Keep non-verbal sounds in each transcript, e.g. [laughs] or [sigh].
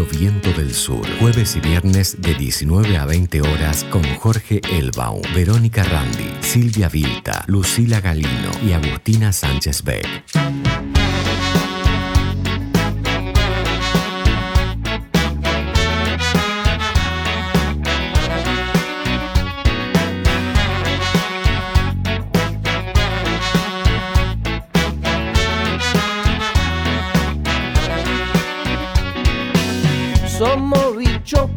Viento del Sur. Jueves y viernes de 19 a 20 horas con Jorge Elbaum, Verónica Randi, Silvia Vilta, Lucila Galino y Agustina Sánchez Beck.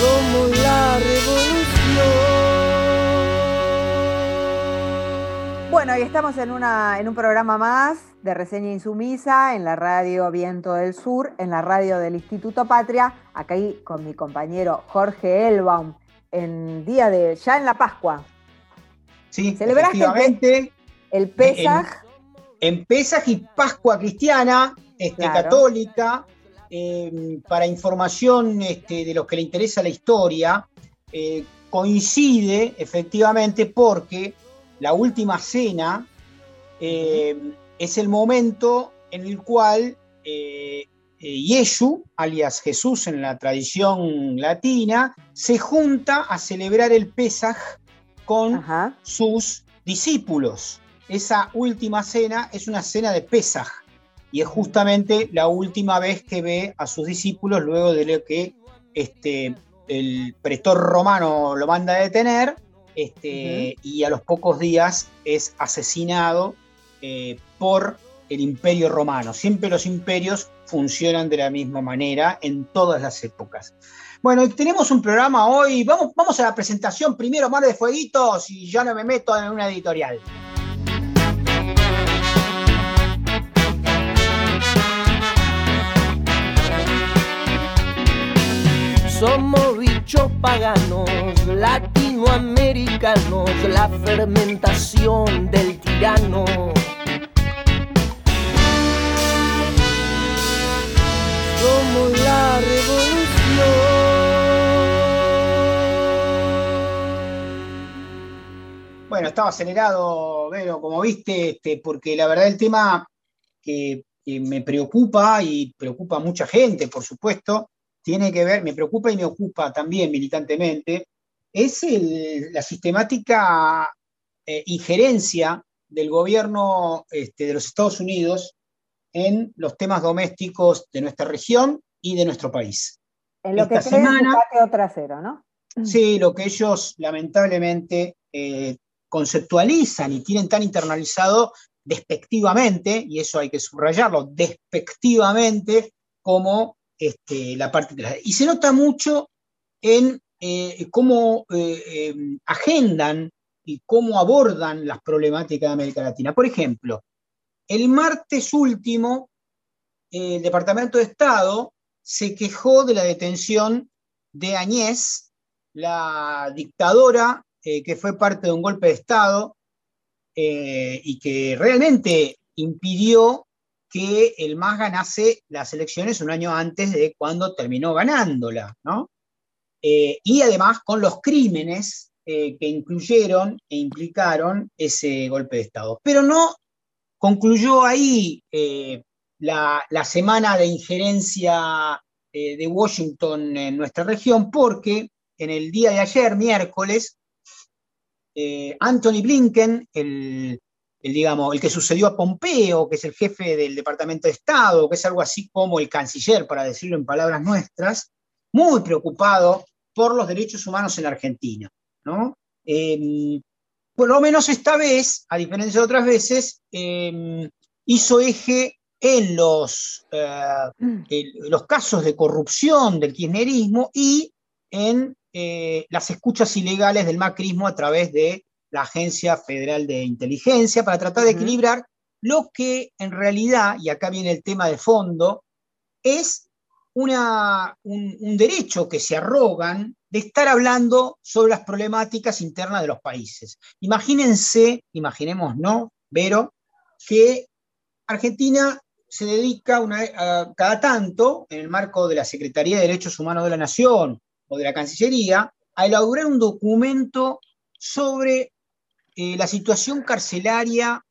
Somos la revolución. Bueno, y estamos en, una, en un programa más de reseña insumisa en la radio Viento del Sur, en la radio del Instituto Patria, acá ahí con mi compañero Jorge Elbaum, en día de, ya en la Pascua. Sí, ¿Celebraste el, efectivamente. el Pesaj? En, en Pesaj y Pascua cristiana, este, Claro. católica, eh, para información este, de los que le interesa la historia, eh, coincide efectivamente porque la última cena eh, es el momento en el cual eh, eh, Yeshu, alias Jesús en la tradición latina, se junta a celebrar el Pesaj con sus discípulos. Esa última cena es una cena de Pesaj y es justamente la última vez que ve a sus discípulos luego de lo que este, el pretor romano lo manda a detener este, y a los pocos días es asesinado eh, por el imperio romano. Siempre los imperios funcionan de la misma manera en todas las épocas. Bueno, tenemos un programa hoy. Vamos, vamos a la presentación primero, Mar de Fueguitos, y ya no me meto en una editorial. Somos bichos paganos, latinoamericanos, la fermentación del tirano. Somos la revolución. Bueno, estaba acelerado, Vero, como viste, este, porque la verdad el tema que, que me preocupa y preocupa a mucha gente, por supuesto, tiene que ver, me preocupa y me ocupa también militantemente, es el- la sistemática eh, injerencia del gobierno este, de los Estados Unidos en los temas domésticos de nuestra región y de nuestro país. En lo que Esta creen su semana- patio trasero, ¿no? Sí, lo que ellos lamentablemente eh, conceptualizan y tienen tan internalizado despectivamente, y eso hay que subrayarlo, despectivamente como este, la parte. Y se nota mucho en eh, cómo eh, eh, agendan y cómo abordan las problemáticas de América Latina. Por ejemplo, el martes último, eh, el Departamento de Estado se quejó de la detención de Añez, la dictadora que fue parte de un golpe de Estado y que realmente impidió que el MAS ganase las elecciones un año antes de cuando terminó ganándola, ¿no? Eh, y además con los crímenes eh, que incluyeron e implicaron ese golpe de Estado. Pero no concluyó ahí eh, la, la semana de injerencia de Washington en nuestra región, porque en el día de ayer, miércoles, Anthony Blinken, el, el, digamos, el que sucedió a Pompeo, que es el jefe del Departamento de Estado, que es algo así como el canciller, para decirlo en palabras nuestras, muy preocupado por los derechos humanos en Argentina. ¿no? Eh, por lo menos esta vez, a diferencia de otras veces, eh, hizo eje en los, eh, el- los casos de corrupción del kirchnerismo y en eh, las escuchas ilegales del macrismo a través de la Agencia Federal de Inteligencia para tratar de equilibrar lo que en realidad, y acá viene el tema de fondo, es una, un, derecho que se arrogan de estar hablando sobre las problemáticas internas de los países. Imagínense, imaginemos, ¿no? Vero, que Argentina se dedica una, a, cada tanto, en el marco de la Secretaría de Derechos Humanos de la Nación o de la Cancillería, a elaborar un documento sobre eh, la situación carcelaria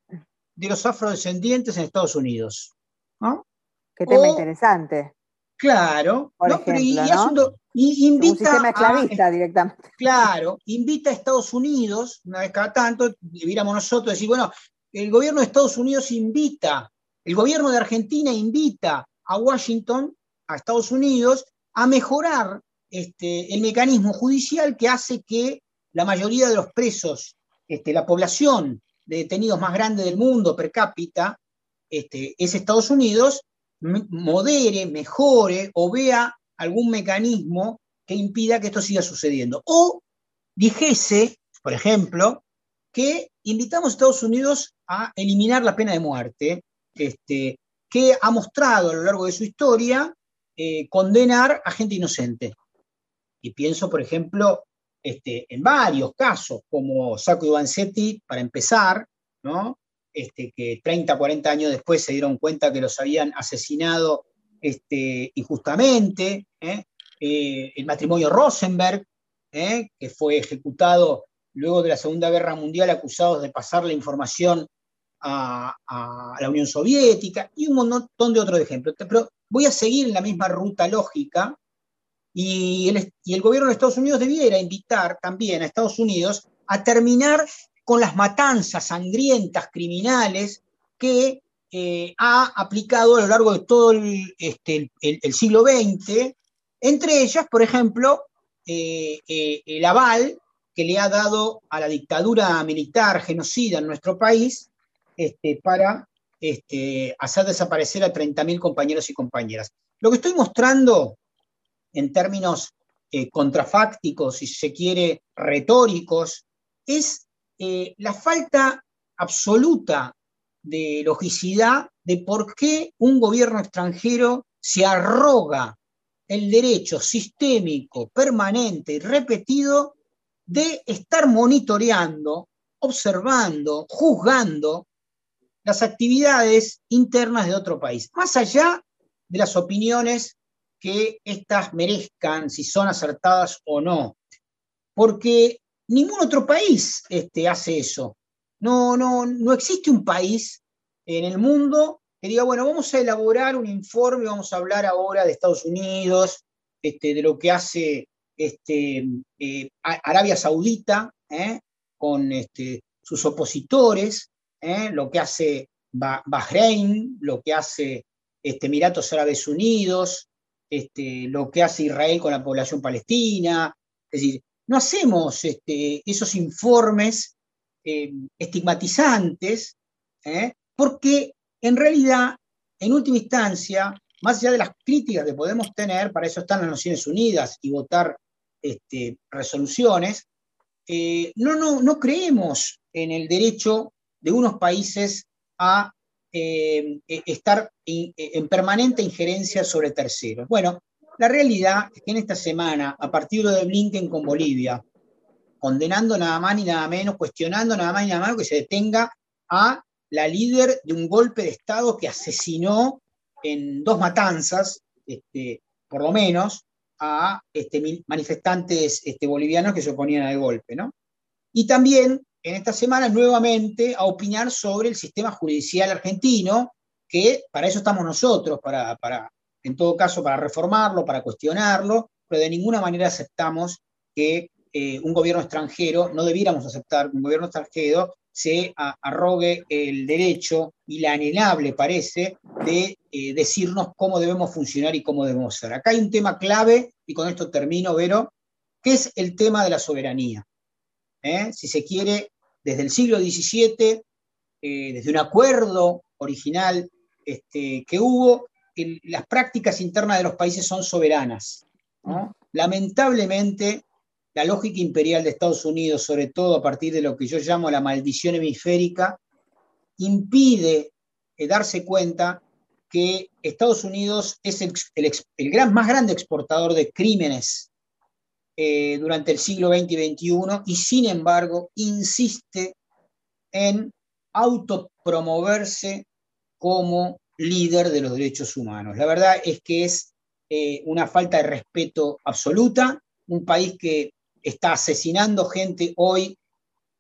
de los afrodescendientes en Estados Unidos. Qué tema interesante. Claro, Por ejemplo, y, invita un sistema esclavista directamente. Claro, invita a Estados Unidos, una vez cada tanto, debiéramos nosotros decir, bueno, el gobierno de Estados Unidos invita, el gobierno de Argentina invita a Washington, a Estados Unidos, a mejorar este, el mecanismo judicial que hace que la mayoría de los presos, este, la población de detenidos más grande del mundo per cápita, este, es Estados Unidos, modere, mejore o vea algún mecanismo que impida que esto siga sucediendo. O dijese, por ejemplo, que invitamos a Estados Unidos a eliminar la pena de muerte, este, que ha mostrado a lo largo de su historia eh, condenar a gente inocente. Y pienso, por ejemplo, este, en varios casos, como Sacco y Vanzetti, para empezar. Este, que 30, 40 años después se dieron cuenta que los habían asesinado este, injustamente, ¿eh? Eh, el matrimonio Rosenberg, ¿eh? que fue ejecutado luego de la Segunda Guerra Mundial acusados de pasar la información a, la Unión Soviética y un montón de otros ejemplos. Pero voy a seguir la misma ruta lógica y el, gobierno de Estados Unidos debiera invitar también a Estados Unidos a terminar con las matanzas sangrientas, criminales, que eh, ha aplicado a lo largo de todo el, este, siglo XX, entre ellas, por ejemplo, eh, eh, el aval que le ha dado a la dictadura militar genocida en nuestro país este, para este, hacer desaparecer a 30.000 compañeros y compañeras. Lo que estoy mostrando en términos contrafácticos, si se quiere, retóricos, es eh, la falta absoluta de logicidad de por qué un gobierno extranjero se arroga el derecho sistémico, permanente y repetido de estar monitoreando, observando, juzgando las actividades internas de otro país, más allá de las opiniones que éstas merezcan, si son acertadas o no. Porque Ningún otro país este, hace eso. No, no, no existe un país en el mundo que diga, bueno, vamos a elaborar un informe, vamos a hablar ahora de Estados Unidos, este, de lo que hace este, eh, Arabia Saudita ¿eh? con este, sus opositores, ¿eh? lo que hace Bahrein, lo que hace este, Emiratos Árabes Unidos, este, lo que hace Israel con la población palestina. Es decir, no hacemos este, esos informes eh, estigmatizantes, ¿eh? porque en realidad, en última instancia, más allá de las críticas que podemos tener, para eso están las Naciones Unidas y votar este, resoluciones, eh, no, no, no creemos en el derecho de unos países a e, estar en permanente injerencia sobre terceros. Bueno, la realidad es que en esta semana, a partir de Blinken con Bolivia, condenando nada más ni nada menos, cuestionando nada más ni nada menos que se detenga a la líder de un golpe de Estado que asesinó en dos matanzas, este, por lo menos, a este, manifestantes este, bolivianos que se oponían al golpe. ¿no? Y también en esta semana nuevamente a opinar sobre el sistema judicial argentino, que para eso estamos nosotros, para, para en todo caso para reformarlo, para cuestionarlo, pero de ninguna manera aceptamos que eh, un gobierno extranjero, no debiéramos aceptar que un gobierno extranjero se arrogue el derecho y la anhelable, parece, de eh, decirnos cómo debemos funcionar y cómo debemos ser. Acá hay un tema clave, y con esto termino, Vero, que es el tema de la soberanía. ¿Eh? Si se quiere, desde el siglo XVII, desde un acuerdo original este, que hubo, las prácticas internas de los países son soberanas. Lamentablemente, la lógica imperial de Estados Unidos, sobre todo a partir de lo que yo llamo la maldición hemisférica, impide eh, darse cuenta que Estados Unidos es el, gran, más grande exportador de crímenes eh, durante el siglo XX y XXI y sin embargo insiste en autopromoverse como líder de los derechos humanos. La verdad es que es eh, una falta de respeto absoluta, un país que está asesinando gente hoy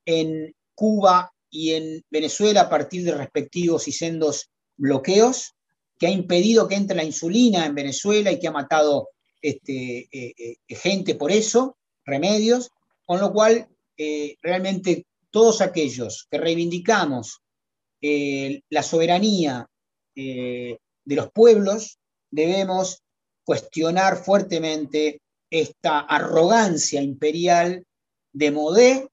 en Cuba y en Venezuela a partir de respectivos y sendos bloqueos, que ha impedido que entre la insulina en Venezuela y que ha matado este, eh, eh, gente por eso, remedios, con lo cual eh, realmente todos aquellos que reivindicamos la soberanía de los pueblos debemos cuestionar fuertemente esta arrogancia imperial de Modé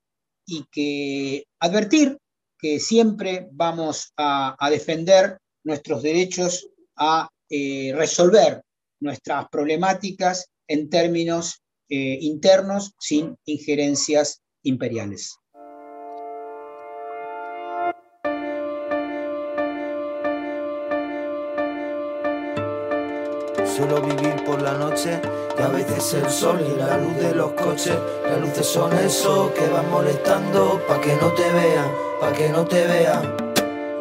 y que advertir que siempre vamos a, defender nuestros derechos a eh, resolver nuestras problemáticas en términos eh, internos sin injerencias imperiales. Solo vivir por la noche y a veces el sol y la luz de los coches. Las luces son eso que van molestando pa' que no te vean, pa' que no te vean.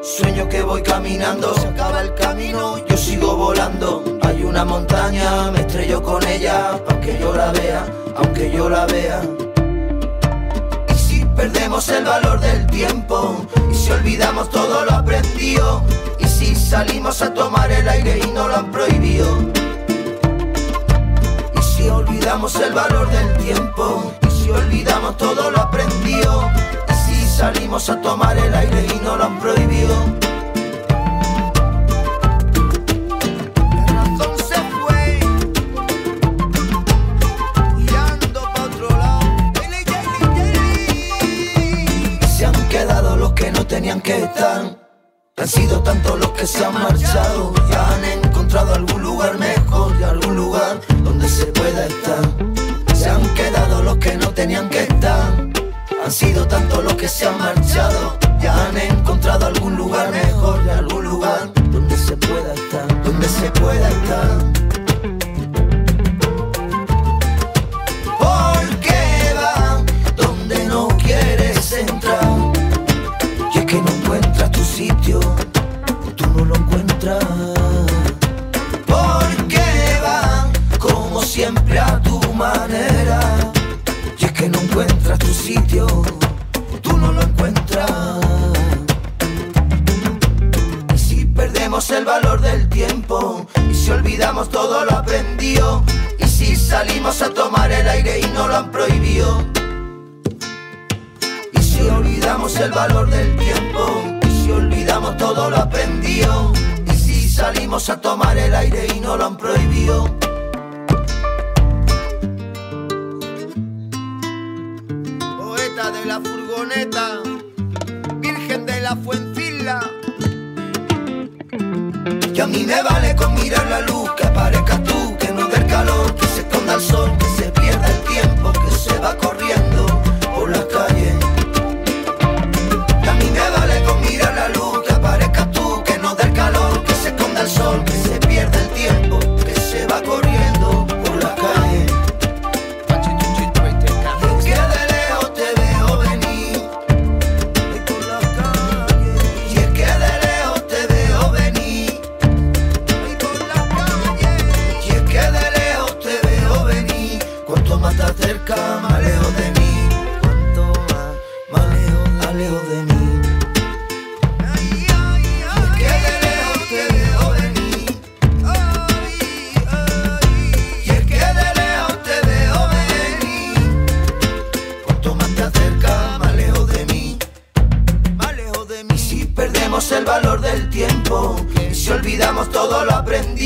Sueño que voy caminando, se acaba el camino, yo sigo volando. Hay una montaña, me estrello con ella, aunque yo la vea, aunque yo la vea. Y si perdemos el valor del tiempo, y si olvidamos todo lo aprendido, y si salimos a tomar el aire y no lo han prohibido si olvidamos el valor del tiempo, y si olvidamos todo lo aprendido, y salimos a tomar el aire y no lo han prohibido. Se y han quedado los que no tenían que estar. Han sido tantos los que se han marchado, ya han encontrado algún lugar mejor y algún lugar se pueda estar. Se han quedado los que no tenían que estar. Han sido tantos los que se han marchado. Ya han encontrado algún lugar mejor y algún lugar donde se pueda estar. Donde se pueda estar. Porque va donde no quieres entrar. Es que no encuentras tu sitio. Tú no lo encuentras. siempre a tu manera. Que no encuentras tu sitio, tú no lo encuentras. Y si perdemos el valor del tiempo, y si olvidamos todo lo aprendido, y si salimos a tomar el aire y no lo han prohibido. Y si olvidamos el valor del tiempo, y si olvidamos todo lo aprendido, y si salimos a tomar el aire y no lo han prohibido. La furgoneta, Virgen de la Fuencilla. Y a mí me vale con mirar la luz, que aparezca tú, que no dé calor, que se esconda el sol, que se pierda el tiempo, que se va corriendo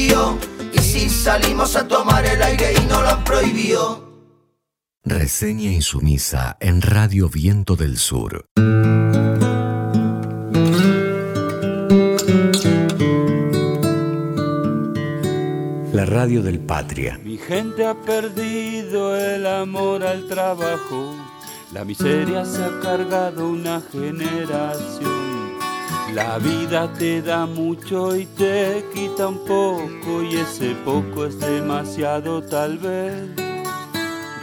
Y si salimos a tomar el aire y no lo han prohibido. Reseña insumisa en Radio Viento del Sur. La radio del Patria. Mi gente ha perdido el amor al trabajo. La miseria se ha cargado una generación La vida te da mucho y te quita un poco y ese poco es demasiado tal vez.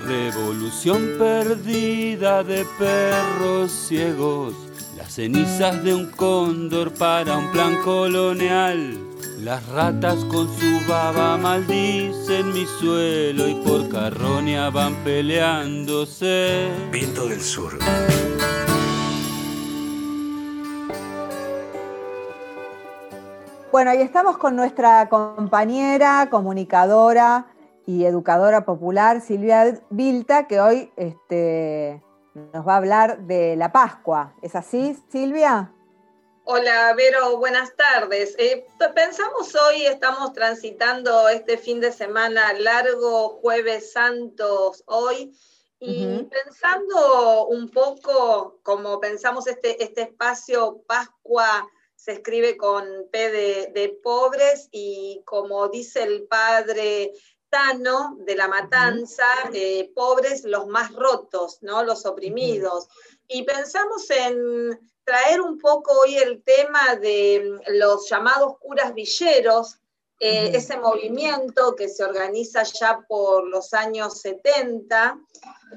Revolución perdida de perros ciegos, las cenizas de un cóndor para un plan colonial. Las ratas con su baba maldicen mi suelo y por carroña van peleándose. Viento del Sur. Bueno, y estamos con nuestra compañera, comunicadora y educadora popular, Silvia Vilta, que hoy este, nos va a hablar de la Pascua. ¿Es así, Silvia? Hola, Vero, buenas tardes. Eh, pensamos hoy, estamos transitando este fin de semana largo, jueves santos hoy, y pensando un poco como pensamos este, este espacio Pascua se escribe con P de, pobres y como dice el padre Tano de la Matanza, eh, pobres los más rotos, ¿no? los oprimidos. Y pensamos en traer un poco hoy el tema de los llamados curas villeros, eh, ese movimiento que se organiza ya por los años 70,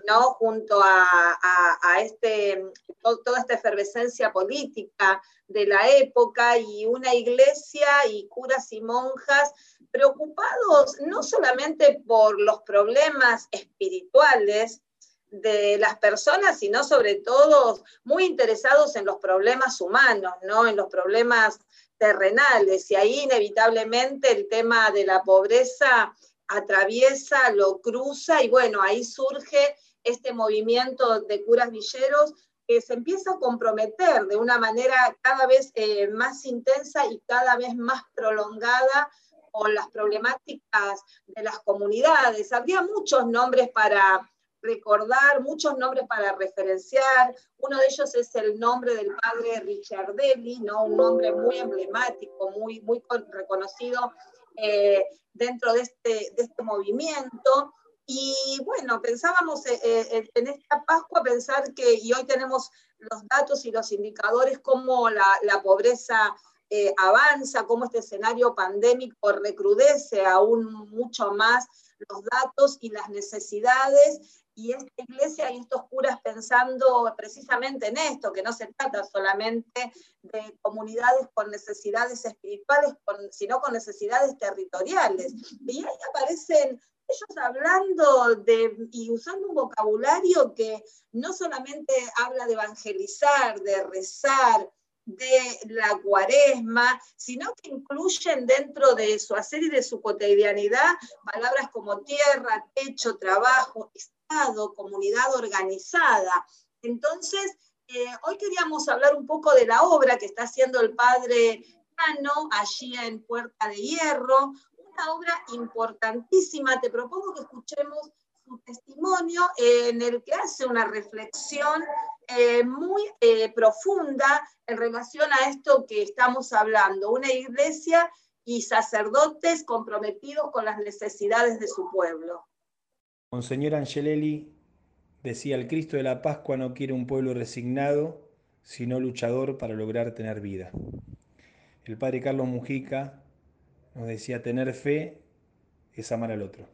¿no? junto a, este, toda esta efervescencia política de la época y una iglesia y curas y monjas preocupados no solamente por los problemas espirituales de las personas, sino sobre todo muy interesados en los problemas humanos, ¿no? en los problemas terrenales. Y ahí inevitablemente el tema de la pobreza atraviesa, lo cruza y bueno, ahí surge este movimiento de curas villeros que se empieza a comprometer de una manera cada vez eh, más intensa y cada vez más prolongada con las problemáticas de las comunidades. Habría muchos nombres para recordar, muchos nombres para referenciar. Uno de ellos es el nombre del padre Richardelli, ¿no? un nombre muy emblemático, muy, muy reconocido eh, dentro de este, de este movimiento. Y bueno, pensábamos eh, eh, en esta Pascua, pensar que, y hoy tenemos los datos y los indicadores, cómo la, pobreza eh, avanza, cómo este escenario pandémico recrudece aún mucho más los datos y las necesidades. Y esta iglesia y estos curas pensando precisamente en esto, que no se trata solamente de comunidades con necesidades espirituales, sino con necesidades territoriales. Y ahí aparecen ellos hablando de y usando un vocabulario que no solamente habla de evangelizar, de rezar, de la cuaresma, sino que incluyen dentro de su hacer y de su cotidianidad palabras como tierra, techo, trabajo, Comunidad organizada. Entonces, eh, hoy queríamos hablar un poco de la obra que está haciendo el padre Cano allí en Puerta de Hierro, obra importantísima. Te propongo que escuchemos su testimonio en el que hace una reflexión eh, muy eh, profunda en relación a esto que estamos hablando, una iglesia y sacerdotes comprometidos con las necesidades de su pueblo. Monseñor Angelelli decía, el Cristo de la Pascua no quiere un pueblo resignado, sino luchador para lograr tener vida. El padre Carlos Mujica nos decía, tener fe es amar al otro.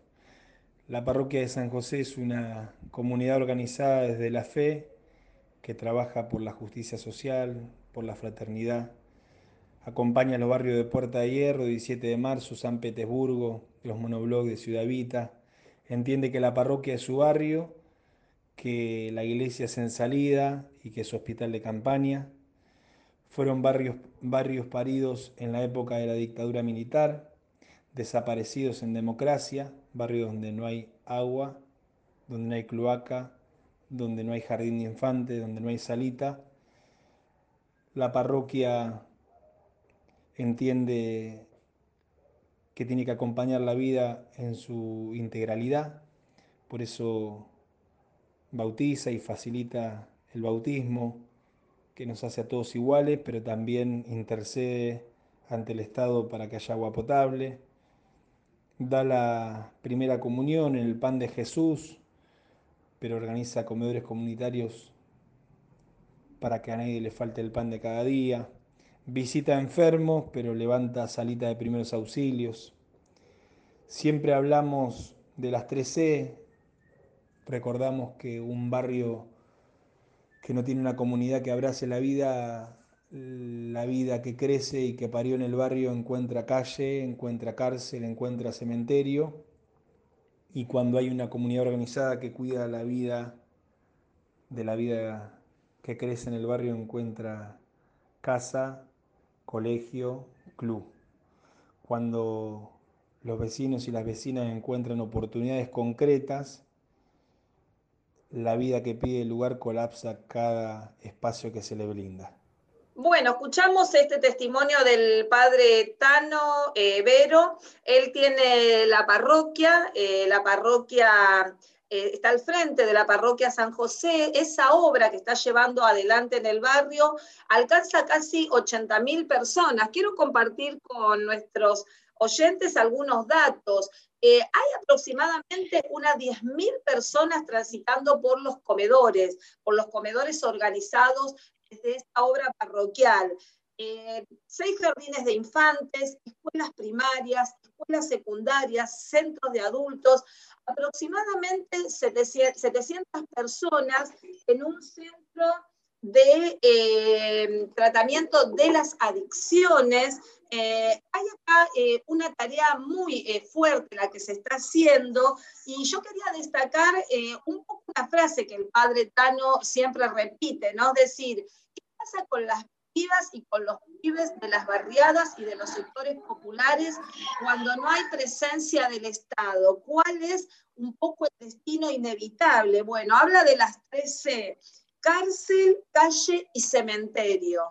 La parroquia de San José es una comunidad organizada desde la fe que trabaja por la justicia social, por la fraternidad. Acompaña a los barrios de Puerta de Hierro, 17 de marzo, San Petersburgo, los monoblogs de Ciudad Vita. Entiende que la parroquia es su barrio, que la iglesia es en salida y que es hospital de campaña. Fueron barrios, barrios paridos en la época de la dictadura militar, desaparecidos en democracia, barrios donde no hay agua, donde no hay cloaca, donde no hay jardín de infantes, donde no hay salita. La parroquia entiende que tiene que acompañar la vida en su integralidad, por eso bautiza y facilita el bautismo, que nos hace a todos iguales, pero también intercede ante el Estado para que haya agua potable. Da la primera comunión en el pan de Jesús, pero organiza comedores comunitarios para que a nadie le falte el pan de cada día. Visita enfermos, pero levanta salita de primeros auxilios. Siempre hablamos de las 3C, recordamos que un barrio que no tiene una comunidad que abrace la vida, la vida que crece y que parió en el barrio encuentra calle, encuentra cárcel, encuentra cementerio. Y cuando hay una comunidad organizada que cuida la vida de la vida que crece en el barrio, encuentra casa, colegio, club. Cuando los vecinos y las vecinas encuentran oportunidades concretas, la vida que pide el lugar colapsa cada espacio que se le brinda. Bueno, escuchamos este testimonio del padre Tano eh, Vero. Él tiene la parroquia, eh, la parroquia eh, está al frente de la parroquia San José. Esa obra que está llevando adelante en el barrio alcanza casi 80.000 personas. Quiero compartir con nuestros oyentes algunos datos. Eh, hay aproximadamente unas 10.000 personas transitando por los comedores, por los comedores organizados desde esta obra parroquial. Eh, seis jardines de infantes, escuelas primarias, escuelas secundarias, centros de adultos, aproximadamente 700 personas en un centro de eh, tratamiento de las adicciones. Eh, hay acá una tarea muy fuerte la que se está haciendo y yo quería destacar un poco una frase que el padre Tano siempre repite, ¿no? Es decir, ¿qué pasa con las pibas y con los pibes de las barriadas y de los sectores populares cuando no hay presencia del Estado? ¿Cuál es un poco el destino inevitable? Bueno, habla de las tres C cárcel, calle y cementerio.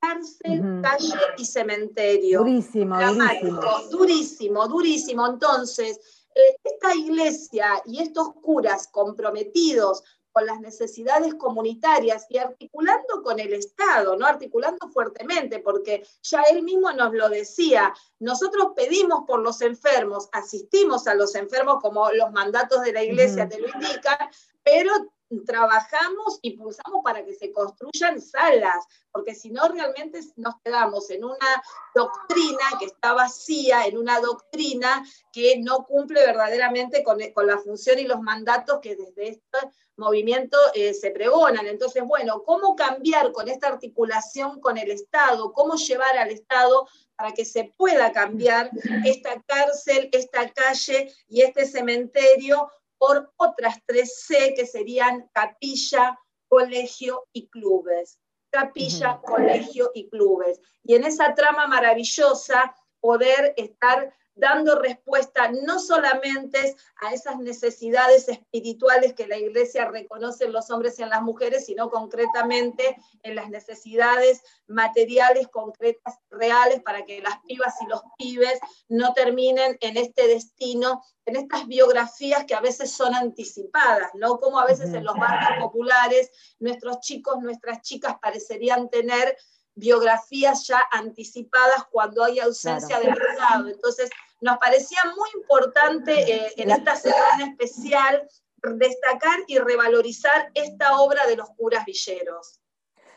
Cárcel, calle y cementerio. Durísimo, durísimo. Durísimo, durísimo. Entonces, eh, esta iglesia y estos curas comprometidos con las necesidades comunitarias y articulando con el Estado, ¿no? Articulando fuertemente, porque ya él mismo nos lo decía, nosotros pedimos por los enfermos, asistimos a los enfermos como los mandatos de la iglesia te lo indican, pero trabajamos y pulsamos para que se construyan salas, porque si no realmente nos quedamos en una doctrina que está vacía, en una doctrina que no cumple verdaderamente con, la función y los mandatos que desde este movimiento eh, se pregonan. Entonces, bueno, ¿cómo cambiar con esta articulación con el Estado? ¿Cómo llevar al Estado para que se pueda cambiar esta cárcel, esta calle y este cementerio por otras tres C que serían capilla, colegio y clubes. Capilla, colegio y clubes. Y en esa trama maravillosa poder estar dando respuesta no solamente a esas necesidades espirituales que la iglesia reconoce en los hombres y en las mujeres, sino concretamente en las necesidades materiales, concretas, reales, para que las pibas y los pibes no terminen en este destino, en estas biografías que a veces son anticipadas, ¿no? Como a veces en los barrios populares nuestros chicos, nuestras chicas parecerían tener biografías ya anticipadas cuando hay ausencia del Estado. Entonces, nos parecía muy importante eh, en esta semana especial destacar y revalorizar esta obra de los curas villeros.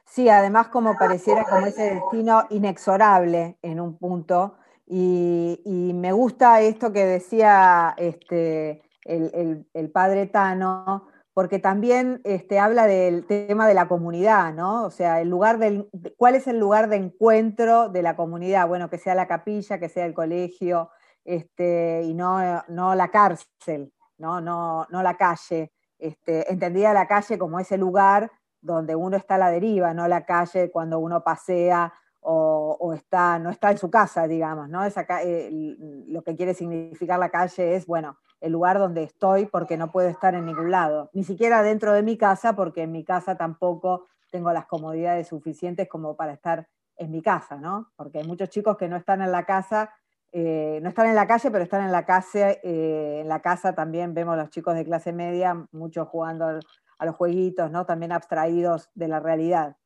Sí, además como pareciera como ese destino inexorable en un punto, y, me gusta esto que decía este, el padre Tano, porque también este, habla del tema de la comunidad, ¿no? O sea, el lugar del, ¿cuál es el lugar de encuentro de la comunidad? Bueno, que sea la capilla, que sea el colegio, este, y no, no la cárcel, ¿no? No, no la calle. Este, entendía la calle como ese lugar donde uno está a la deriva, no la calle cuando uno pasea o, está, no está en su casa, digamos, ¿no? Esa, lo que quiere significar la calle es, bueno, el lugar donde estoy porque no puedo estar en ningún lado, ni siquiera dentro de mi casa porque en mi casa tampoco tengo las comodidades suficientes como para estar en mi casa, ¿no? Porque hay muchos chicos que no están en la casa, eh, no están en la calle, pero están en la casa, eh, en la casa también vemos los chicos de clase media, muchos jugando a los jueguitos, ¿no? También abstraídos de la realidad.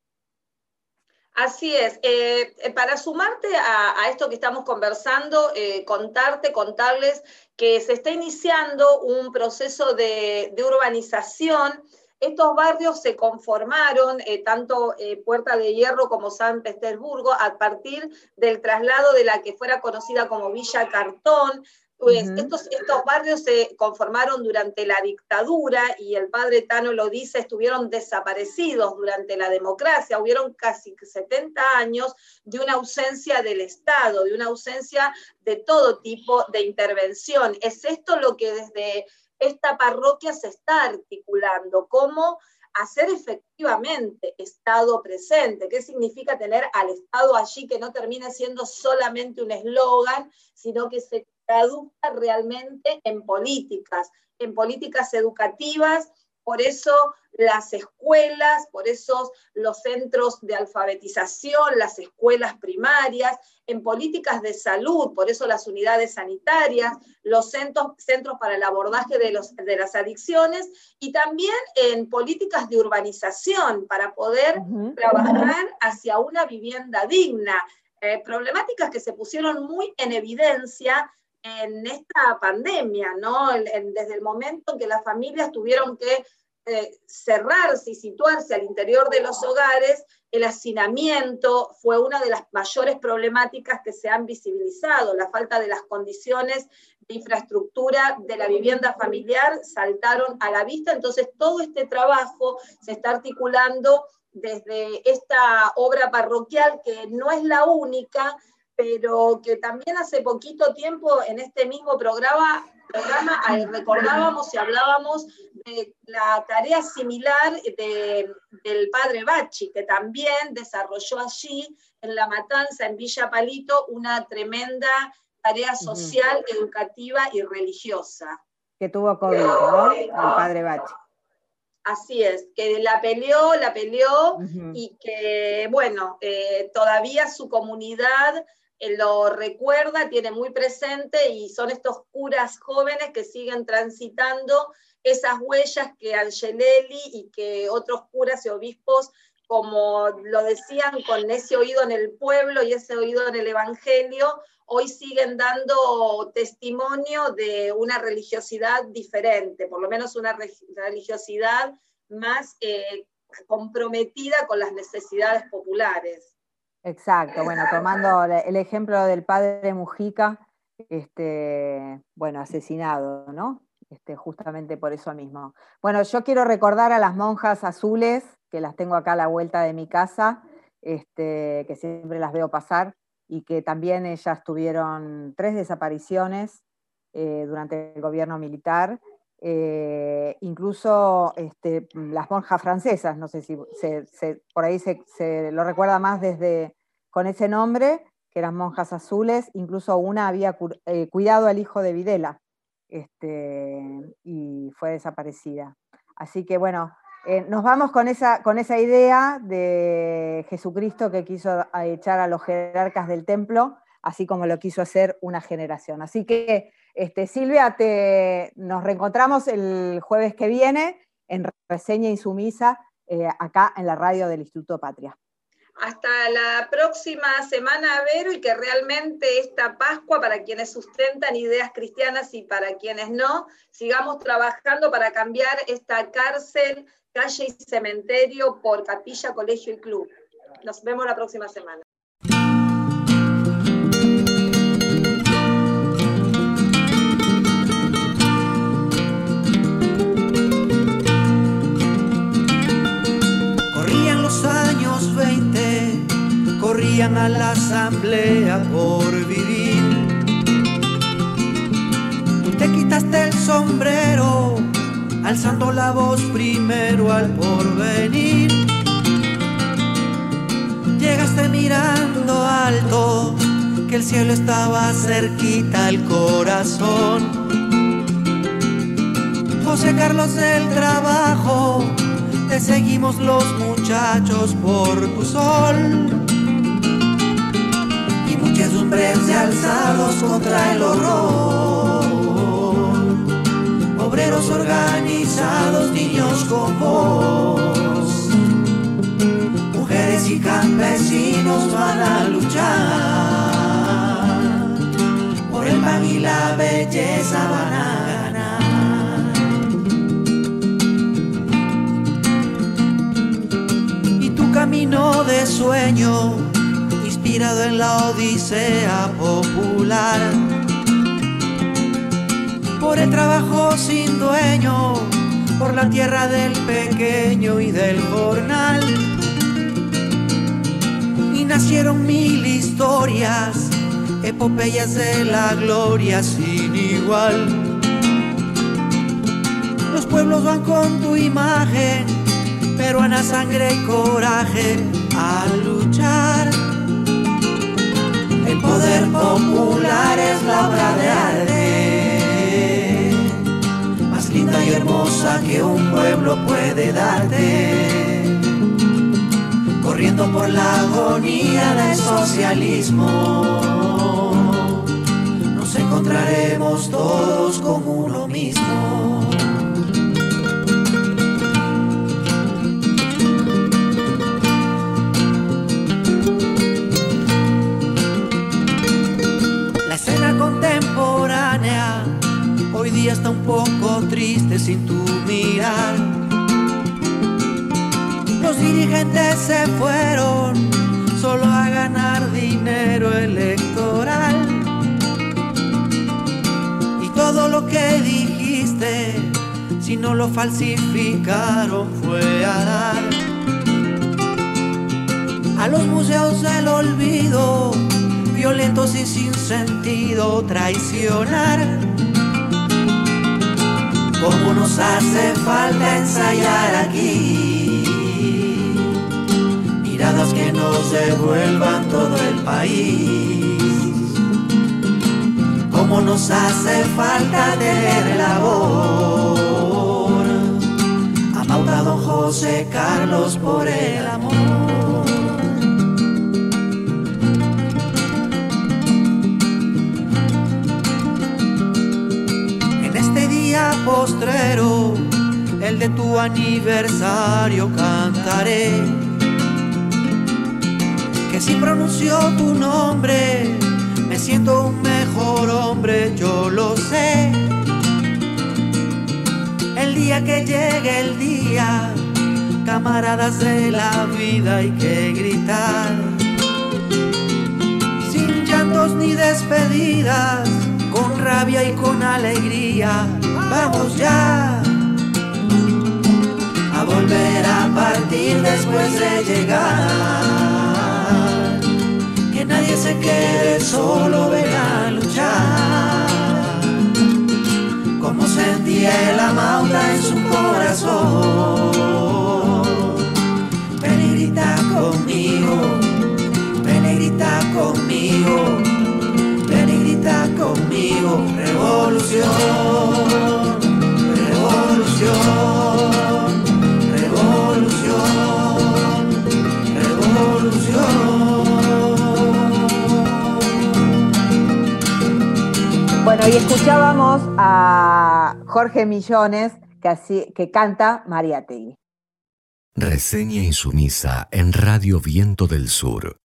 Así es. Eh, para sumarte a, esto que estamos conversando, eh, contarte, contarles que se está iniciando un proceso de, urbanización Estos barrios se conformaron, eh, tanto Puerta de Hierro como San Petersburgo, a partir del traslado de la que fuera conocida como Villa Cartón, pues estos, estos barrios se conformaron durante la dictadura y el padre Tano lo dice, estuvieron desaparecidos durante la democracia, hubieron casi 70 años de una ausencia del Estado, de una ausencia de todo tipo de intervención. Es esto lo que desde esta parroquia se está articulando, cómo hacer efectivamente Estado presente. ¿Qué significa tener al Estado allí que no termine siendo solamente un eslogan, sino que se traduzca realmente en políticas, en políticas educativas, por eso las escuelas, por eso los centros de alfabetización, las escuelas primarias, en políticas de salud, por eso las unidades sanitarias, los centros, centros para el abordaje de, los, de las adicciones y también en políticas de urbanización para poder trabajar hacia una vivienda digna. Eh, problemáticas que se pusieron muy en evidencia en esta pandemia, ¿no? desde el momento en que las familias tuvieron que eh, cerrarse y situarse al interior de los hogares, el hacinamiento fue una de las mayores problemáticas que se han visibilizado, la falta de las condiciones de infraestructura de la vivienda familiar saltaron a la vista, entonces todo este trabajo se está articulando desde esta obra parroquial que no es la única, pero que también hace poquito tiempo en este mismo programa, programa recordábamos y hablábamos de la tarea similar del padre Bachi, que también desarrolló allí en La Matanza, en Villa Palito, una tremenda tarea social, educativa y religiosa. Que tuvo COVID, ¿no? El padre Bachi. Así es, que la peleó, la peleó y que, bueno, eh, todavía su comunidad lo recuerda, tiene muy presente y son estos curas jóvenes que siguen transitando esas huellas que Angelelli y que otros curas y obispos, como lo decían, con ese oído en el pueblo y ese oído en el Evangelio, hoy siguen dando testimonio de una religiosidad diferente, por lo menos una religiosidad más eh, comprometida con las necesidades populares. Exacto, bueno, tomando el ejemplo del padre Mujica, este, bueno, asesinado, ¿no? Este, justamente por eso mismo. Bueno, yo quiero recordar a las monjas azules, que las tengo acá a la vuelta de mi casa, este, que siempre las veo pasar, y que también ellas tuvieron tres desapariciones eh, durante el gobierno militar, eh, incluso este, las monjas francesas, no sé si por ahí se, lo recuerda más desde con ese nombre, que eran monjas azules, incluso una había eh, cuidado al hijo de Videla este, y fue desaparecida. Así que bueno, eh, nos vamos con esa, con esa idea de Jesucristo que quiso echar a los jerarcas del templo, así como lo quiso hacer una generación. Así que este, Silvia, te, nos reencontramos el jueves que viene en Reseña Insumisa, eh, acá en la radio del Instituto Patria. Hasta la próxima semana, Vero, y que realmente esta Pascua, para quienes sustentan ideas cristianas y para quienes no, sigamos trabajando para cambiar esta cárcel, calle y cementerio por capilla, colegio y club. Nos vemos la próxima semana. Corrían a la asamblea por vivir. Tú te quitaste el sombrero, alzando la voz primero al porvenir. Llegaste mirando alto, que el cielo estaba cerquita al corazón. José Carlos del trabajo, te seguimos los muchachos por tu sol muchedumbres alzados contra el horror. Obreros organizados, niños con voz. Mujeres y campesinos van a luchar. Por el pan y la belleza van a ganar. camino de sueño, en la odisea popular. Por el trabajo sin dueño, por la tierra del pequeño y del jornal. Y nacieron mil historias, epopeyas de la gloria sin igual. Los pueblos van con tu imagen, peruana sangre y coraje a luchar. Poder popular es la obra de arte, más linda y hermosa que un pueblo puede darte. Corriendo por la agonía del socialismo, nos encontraremos todos con uno mismo. Día está un poco triste sin tu mirar. Los dirigentes se fueron solo a ganar dinero electoral. Y todo lo que dijiste, si no lo falsificaron, fue a dar a los museos del olvido, violentos y sin sentido, traicionar. Como nos hace falta ensayar aquí, miradas que nos devuelvan todo el país. Como nos hace falta tener labor, amauta don José Carlos por el amor. Postrero, el de tu aniversario cantaré. Que si pronuncio tu nombre, me siento un mejor hombre, yo lo sé. El día que llegue el día, camaradas de la vida hay que gritar. Sin llantos ni despedidas, con rabia y con alegría, vamos ya a volver a partir después de llegar. Que nadie se quede solo, ven a luchar. Como sentía el amauta en su corazón. Ven y grita conmigo, ven y grita conmigo, ven y grita conmigo, revolución, revolución. Revolución. Bueno, y escuchábamos a Jorge Millones que, así, que canta Mariategui. Reseña insumisa en Radio Viento del Sur.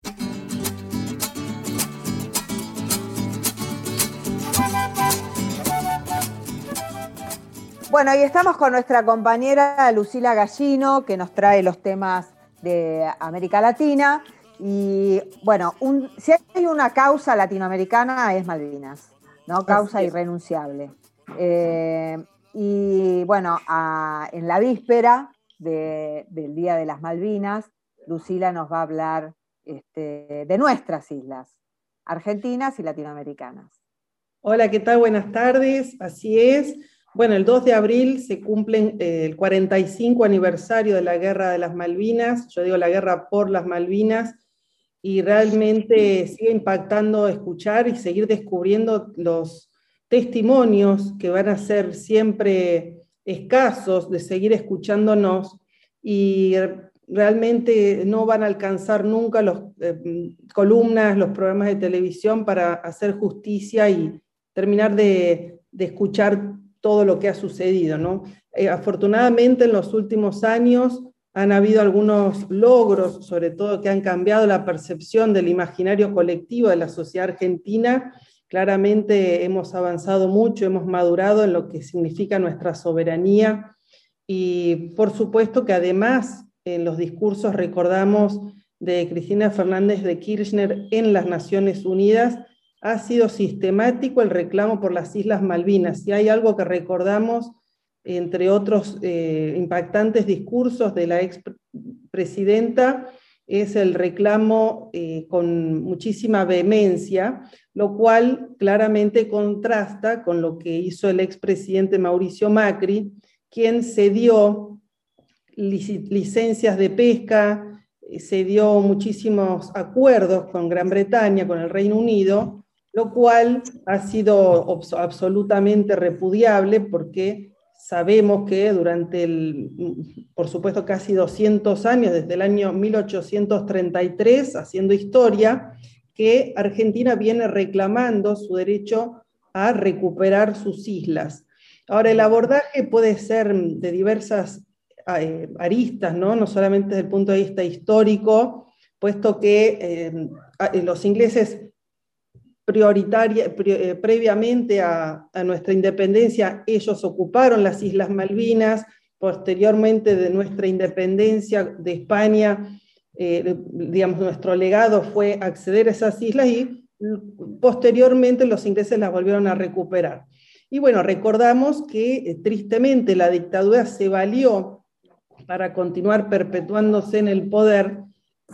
Bueno, y estamos con nuestra compañera Lucila Gallino, que nos trae los temas de América Latina. Y bueno, un, si hay una causa latinoamericana es Malvinas, ¿no? Causa irrenunciable. Eh, y bueno, a, en la víspera de, del Día de las Malvinas, Lucila nos va a hablar este, de nuestras islas, argentinas y latinoamericanas. Hola, ¿qué tal? Buenas tardes, así es. Bueno, el 2 de abril se cumple eh, el 45 aniversario de la Guerra de las Malvinas, yo digo la guerra por las Malvinas, y realmente sigue impactando escuchar y seguir descubriendo los testimonios que van a ser siempre escasos de seguir escuchándonos. Y realmente no van a alcanzar nunca las eh, columnas, los programas de televisión para hacer justicia y terminar de, de escuchar todo lo que ha sucedido. ¿no? Eh, afortunadamente en los últimos años han habido algunos logros, sobre todo que han cambiado la percepción del imaginario colectivo de la sociedad argentina. Claramente hemos avanzado mucho, hemos madurado en lo que significa nuestra soberanía y por supuesto que además en los discursos recordamos de Cristina Fernández de Kirchner en las Naciones Unidas, ha sido sistemático el reclamo por las Islas Malvinas. Y hay algo que recordamos, entre otros eh, impactantes discursos de la expresidenta, es el reclamo eh, con muchísima vehemencia, lo cual claramente contrasta con lo que hizo el expresidente Mauricio Macri, quien cedió licencias de pesca, eh, cedió muchísimos acuerdos con Gran Bretaña, con el Reino Unido, lo cual ha sido absolutamente repudiable porque sabemos que durante el, por supuesto, casi 200 años, desde el año 1833, haciendo historia, que Argentina viene reclamando su derecho a recuperar sus islas. Ahora, el abordaje puede ser de diversas eh, aristas, ¿no? no solamente desde el punto de vista histórico, puesto que eh, los ingleses prioritaria, eh, previamente a, nuestra independencia, ellos ocuparon las Islas Malvinas, posteriormente de nuestra independencia de España, eh, digamos, nuestro legado fue acceder a esas islas y posteriormente los ingleses las volvieron a recuperar. Y bueno, recordamos que eh, tristemente la dictadura se valió para continuar perpetuándose en el poder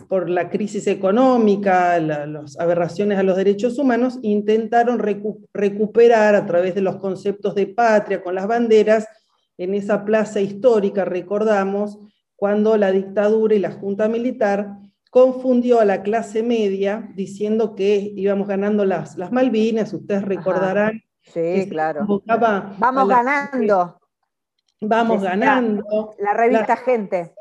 por la crisis económica, las aberraciones a los derechos humanos, intentaron recuperar a través de los conceptos de patria con las banderas en esa plaza histórica, recordamos, cuando la dictadura y la junta militar confundió a la clase media diciendo que íbamos ganando las, las Malvinas, ustedes recordarán. Sí, claro. Vamos ganando. Vamos ganando. La revista Gente.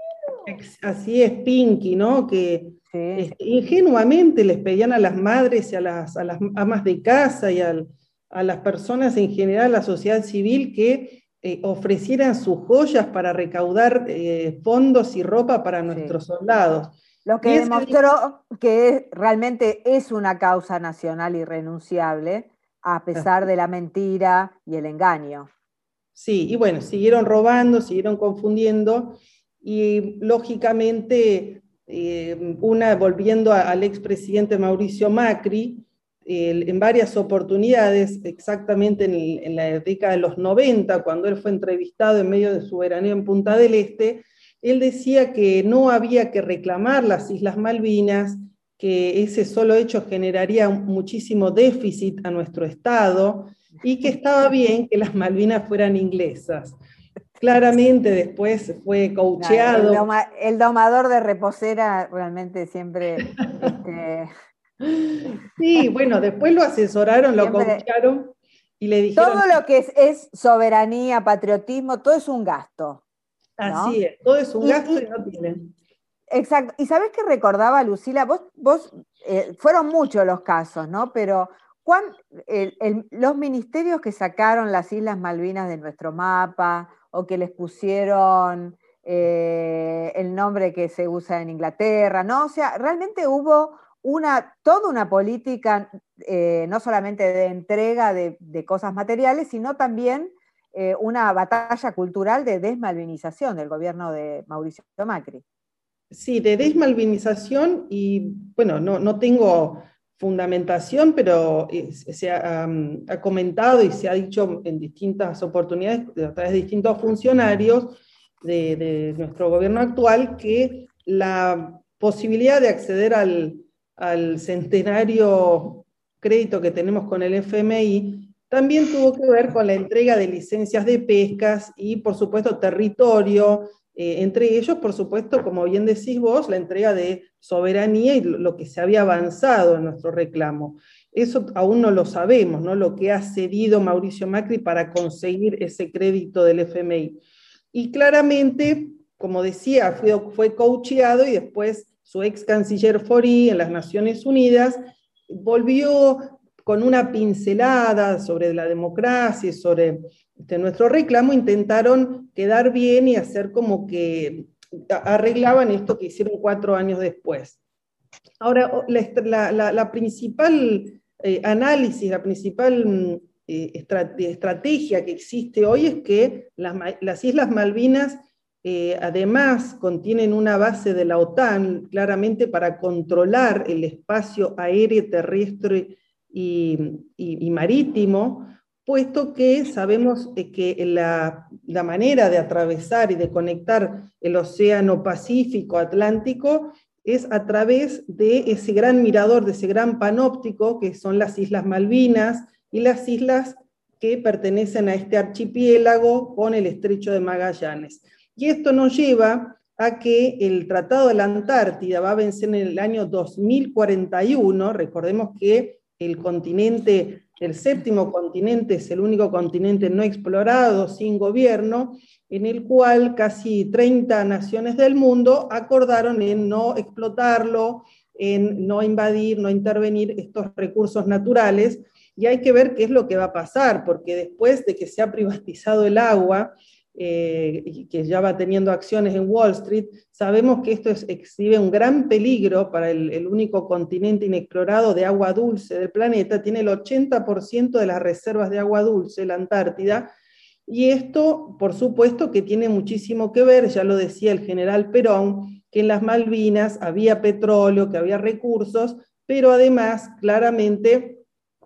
Así es, Pinky, ¿no? Que este, ingenuamente les pedían a las madres y a las, a las amas de casa y a las personas en general, a la sociedad civil, que eh, ofrecieran sus joyas para recaudar eh, fondos y ropa para nuestros soldados. Lo que demostró que realmente es una causa nacional irrenunciable, a pesar de la mentira y el engaño. Sí, y bueno, siguieron robando, siguieron confundiendo, y lógicamente, eh, una, volviendo al expresidente Mauricio Macri, en varias oportunidades, exactamente en, la década de los 90, cuando él fue entrevistado en medio de su veraneo en Punta del Este, él decía que no había que reclamar las Islas Malvinas, que ese solo hecho generaría muchísimo déficit a nuestro Estado y que estaba bien que las Malvinas fueran inglesas. Claramente después fue coacheado. el, domador de reposera realmente siempre... Este, sí, bueno, después lo asesoraron, lo coachearon y le dijeron... Todo lo que es, soberanía, patriotismo, todo es un gasto. Así es, todo es un gasto y, no tienen. Exacto. Y sabes que recordaba, Lucila, vos, vos eh, fueron muchos los casos, ¿no? Pero los ministerios que sacaron las Islas Malvinas de nuestro mapa, o que les pusieron eh, el nombre que se usa en Inglaterra, ¿no? O sea, realmente hubo una, toda una política, eh, no solamente de entrega de, cosas materiales, sino también eh, una batalla cultural de desmalvinización del gobierno de Mauricio Macri. Sí, de desmalvinización y, bueno, no, no tengo fundamentación, pero eh, se ha, comentado y se ha dicho en distintas oportunidades a través de distintos funcionarios de, nuestro gobierno actual que la posibilidad de acceder al, centenario crédito que tenemos con el FMI también tuvo que ver con la entrega de licencias de pescas y, por supuesto, territorio, eh, entre ellos, por supuesto, como bien decís vos, la entrega de soberanía y lo que se había avanzado en nuestro reclamo. Eso aún no lo sabemos, ¿no? Lo que ha cedido Mauricio Macri para conseguir ese crédito del FMI. Y claramente, como decía, fue, fue coacheado y después su ex canciller Fori en las Naciones Unidas volvió con una pincelada sobre la democracia, sobre este, nuestro reclamo, intentaron quedar bien y hacer como que arreglaban esto que hicieron cuatro años después. Ahora, la, principal eh, análisis, la principal eh, estrategia que existe hoy es que las, Islas Malvinas eh, además contienen una base de la OTAN claramente para controlar el espacio aéreo, terrestre y, marítimo, puesto que sabemos eh, que la, la, manera de atravesar y de conectar el Océano Pacífico Atlántico es a través de ese gran mirador, de ese gran panóptico que son las Islas Malvinas y las islas que pertenecen a este archipiélago con el estrecho de Magallanes. Y esto nos lleva a que el Tratado de la Antártida va a vencer en el año 2041. Recordemos que el continente, el séptimo continente, es el único continente no explorado, sin gobierno, en el cual casi 30 naciones del mundo acordaron en no explotarlo, en no invadir, no intervenir estos recursos naturales. Y hay que ver qué es lo que va a pasar, porque después de que se ha privatizado el agua, eh, que ya va teniendo acciones en Wall Street, sabemos que esto exhibe un gran peligro para el, único continente inexplorado de agua dulce del planeta. Tiene el 80% de las reservas de agua dulce, la Antártida, y esto, por supuesto, que tiene muchísimo que ver, ya lo decía el general Perón, que en las Malvinas había petróleo, que había recursos, pero además, claramente,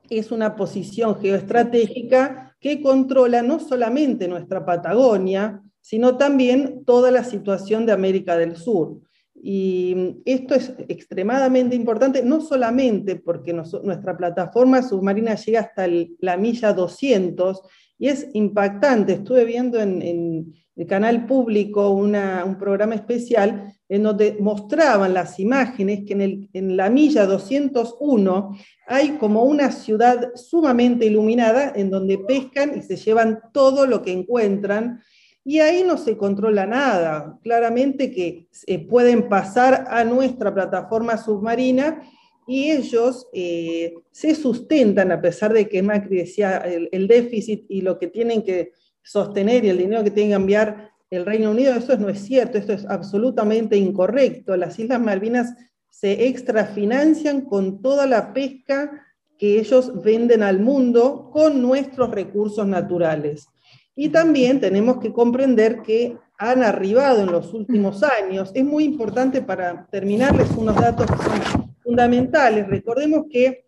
es una posición geoestratégica que controla no solamente nuestra Patagonia, sino también toda la situación de América del Sur. Y esto es extremadamente importante, no solamente porque nuestra plataforma submarina llega hasta la milla 200 y es impactante. Estuve viendo en, el canal público un programa especial en donde mostraban las imágenes que en, en la milla 201 hay como una ciudad sumamente iluminada en donde pescan y se llevan todo lo que encuentran. Y ahí no se controla nada. Claramente que eh, pueden pasar a nuestra plataforma submarina y ellos eh, se sustentan, a pesar de que Macri decía el, déficit y lo que tienen que sostener y el dinero que tienen que enviar el Reino Unido, eso no es cierto, esto es absolutamente incorrecto. Las Islas Malvinas se extrafinancian con toda la pesca que ellos venden al mundo con nuestros recursos naturales. Y también tenemos que comprender que han arribado en los últimos años. Es muy importante para terminarles unos datos que son fundamentales. Recordemos que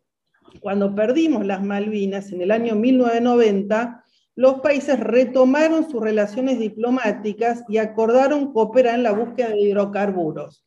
cuando perdimos las Malvinas en el año 1990, los países retomaron sus relaciones diplomáticas y acordaron cooperar en la búsqueda de hidrocarburos.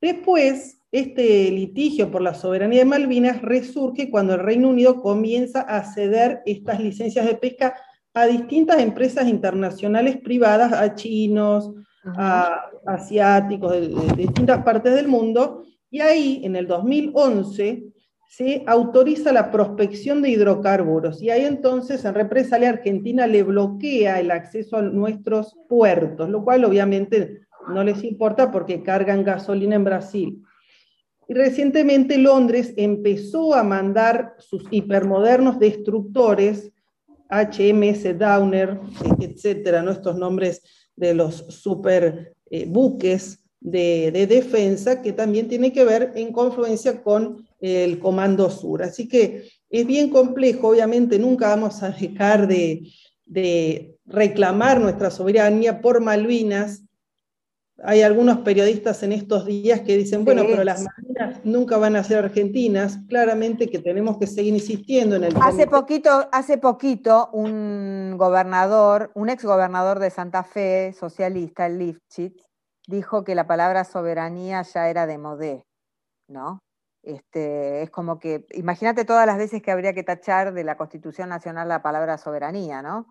Después, este litigio por la soberanía de Malvinas resurge cuando el Reino Unido comienza a ceder estas licencias de pesca a distintas empresas internacionales privadas, a chinos, a asiáticos de, distintas partes del mundo, y ahí en el 2011 se autoriza la prospección de hidrocarburos, y ahí entonces en represalia Argentina le bloquea el acceso a nuestros puertos, lo cual obviamente no les importa porque cargan gasolina en Brasil. Y recientemente Londres empezó a mandar sus hipermodernos destructores, HMS Downer, etcétera, estos nombres de los super eh, buques de, de, defensa, que también tiene que ver en confluencia con el Comando Sur. Así que es bien complejo, obviamente nunca vamos a dejar de, de reclamar nuestra soberanía por Malvinas, hay algunos periodistas en estos días que dicen, bueno, pero las Malvinas nunca van a ser argentinas. Claramente que tenemos que seguir insistiendo en el... Hace poquito, hace poquito un gobernador, un ex gobernador de Santa Fe, socialista, el Lifchitz, dijo que la palabra soberanía ya era de modé, ¿no? Este, es como que, imagínate todas las veces que habría que tachar de la Constitución Nacional la palabra soberanía, ¿no?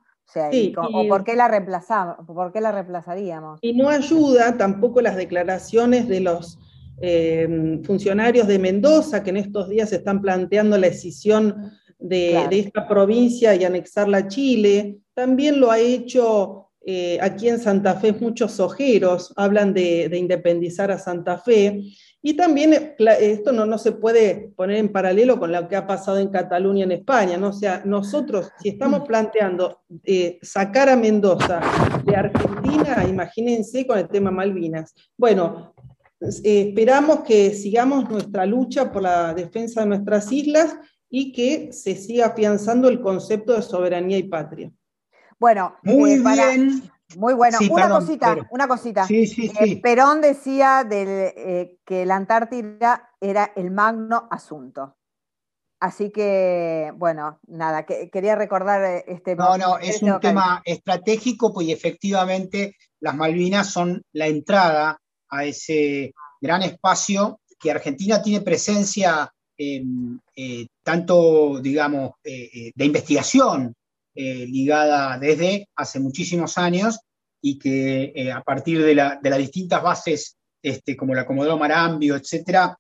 O, por, qué la reemplazamos, por qué la reemplazaríamos? Y no ayuda tampoco las declaraciones de los em, funcionarios de Mendoza, que en estos días están planteando la decisión de, esta provincia y anexarla a Chile. También lo ha hecho eh, aquí en Santa Fe muchos ojeros, hablan de, de independizar a Santa Fe. Y también eh, esto no, no, se puede poner en paralelo con lo que ha pasado en Cataluña, en España, ¿no? O sea, nosotros, si estamos planteando eh, sacar a Mendoza de Argentina, imagínense con el tema Malvinas. Bueno, eh, esperamos que sigamos nuestra lucha por la defensa de nuestras islas y que se siga afianzando el concepto de soberanía y patria. Bueno, muy bien. Muy bueno. una cosita, una cosita. Sí, sí, sí. Perón decía del, que la Antártida era el magno asunto. Así que, bueno, nada, quería recordar eh, este... No, no, es un tema estratégico, pues efectivamente las Malvinas son la entrada a ese gran espacio que Argentina tiene presencia eh, tanto, digamos, eh, de investigación ligada desde hace muchísimos años y que a partir de, las distintas bases, este, como la Comodoro Marambio, etcétera,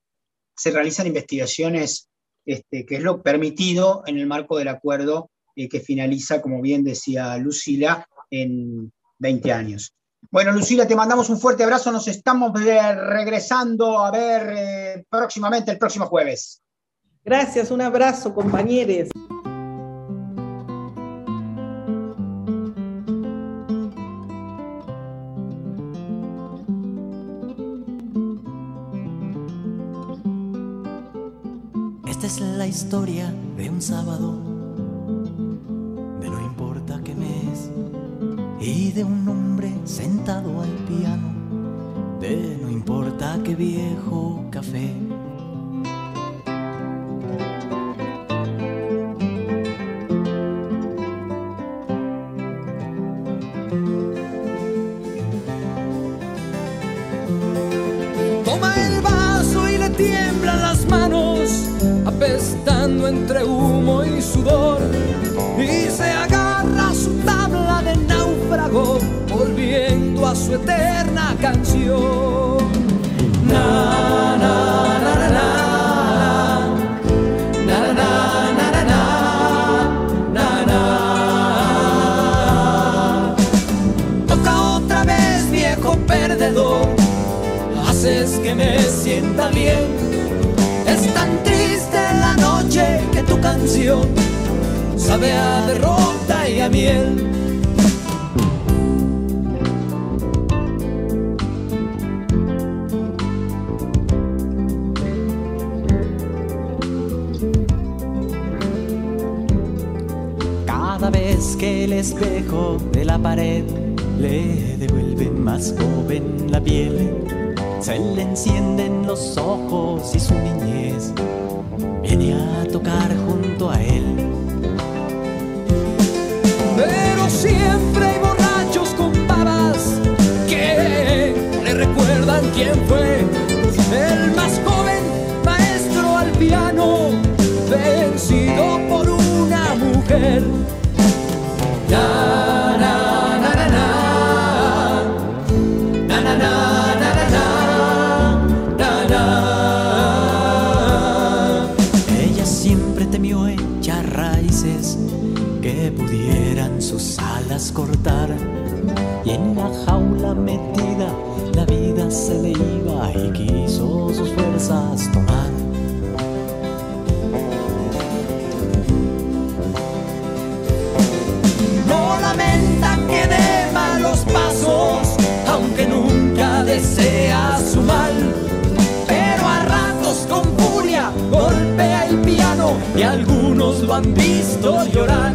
se realizan investigaciones este, que es lo permitido en el marco del acuerdo eh, que finaliza, como bien decía Lucila, en 20 años. Bueno, Lucila, te mandamos un fuerte abrazo. Nos estamos regresando a ver eh, próximamente el próximo jueves. Gracias, un abrazo, compañeros. Historia de un sábado, de no importa qué mes, y de un hombre sentado al piano, de no importa qué viejo café. Mujer. Y algunos lo han visto llorar.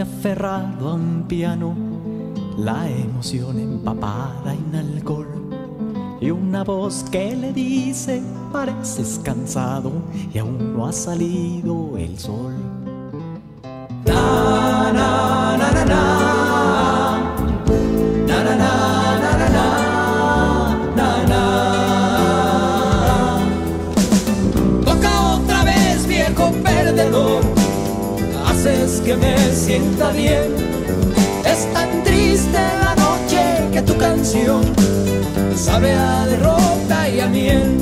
aferrado a un piano, la emoción empapada en alcohol y una voz que le dice pareces cansado y aún no ha salido el sol. Que me sienta bien. Es tan triste la noche que tu canción sabe a derrota y a miel.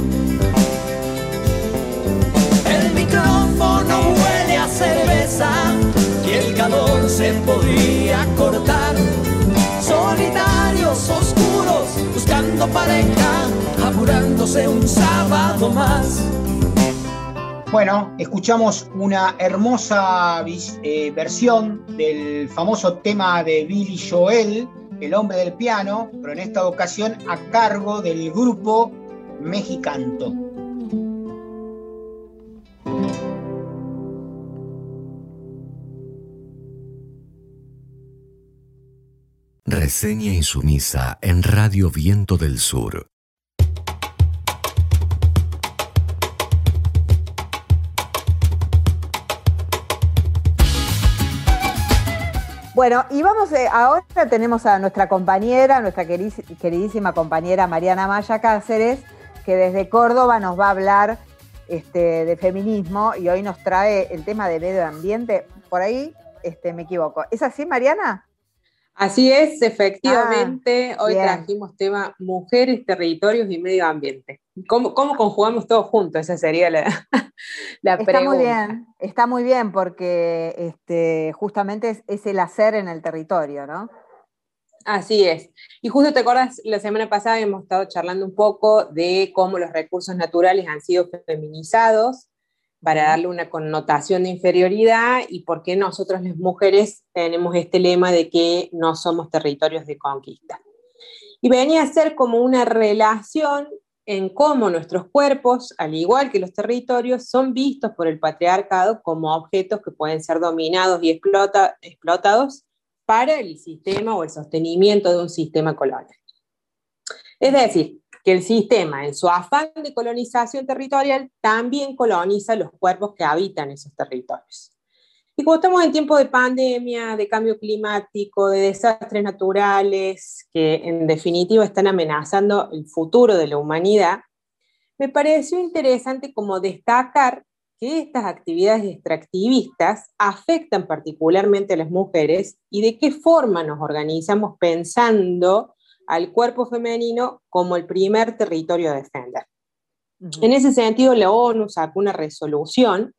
El micrófono huele a cerveza calor se podría cortar. Solitarios, oscuros, buscando pareja, apurándose un sábado más. Bueno, escuchamos una hermosa eh, versión del famoso tema de Billy Joel, el hombre del piano, pero en esta ocasión a cargo del grupo Mexicanto. Reseña insumisa en Radio Viento del Sur. Bueno, y vamos, eh, ahora tenemos a nuestra compañera, nuestra queridísima compañera Mariana Maya Cáceres, que desde Córdoba nos va a hablar este, de feminismo y hoy nos trae el tema de medio ambiente. Por ahí este, me equivoco. ¿Es así, Mariana? Así es, efectivamente, ah, hoy trajimos tema mujeres, territorios y medio ambiente. ¿Cómo, cómo conjugamos todo junto? Esa sería la, [laughs] la está pregunta. Muy bien, está muy bien porque este, justamente es, el hacer en el territorio, ¿no? Así es. Y justo te acuerdas, la semana pasada hemos estado charlando un poco de cómo los recursos naturales han sido feminizados para darle una connotación de inferioridad y por qué nosotros las mujeres tenemos este lema de que no somos territorios de conquista. Y venía a ser como una relación en cómo nuestros cuerpos, al igual que los territorios, son vistos por el patriarcado como objetos que pueden ser dominados y explotados para el sistema o el sostenimiento de un sistema colonial. Es decir, que el sistema, en su afán de colonización territorial, también coloniza los cuerpos que habitan esos territorios. Y como estamos en tiempos de pandemia, de cambio climático, de desastres naturales, que en definitiva están amenazando el futuro de la humanidad, me pareció interesante como destacar que estas actividades extractivistas afectan particularmente a las mujeres y de qué forma nos organizamos pensando al cuerpo femenino como el primer territorio a defender. En ese sentido, la ONU sacó una resolución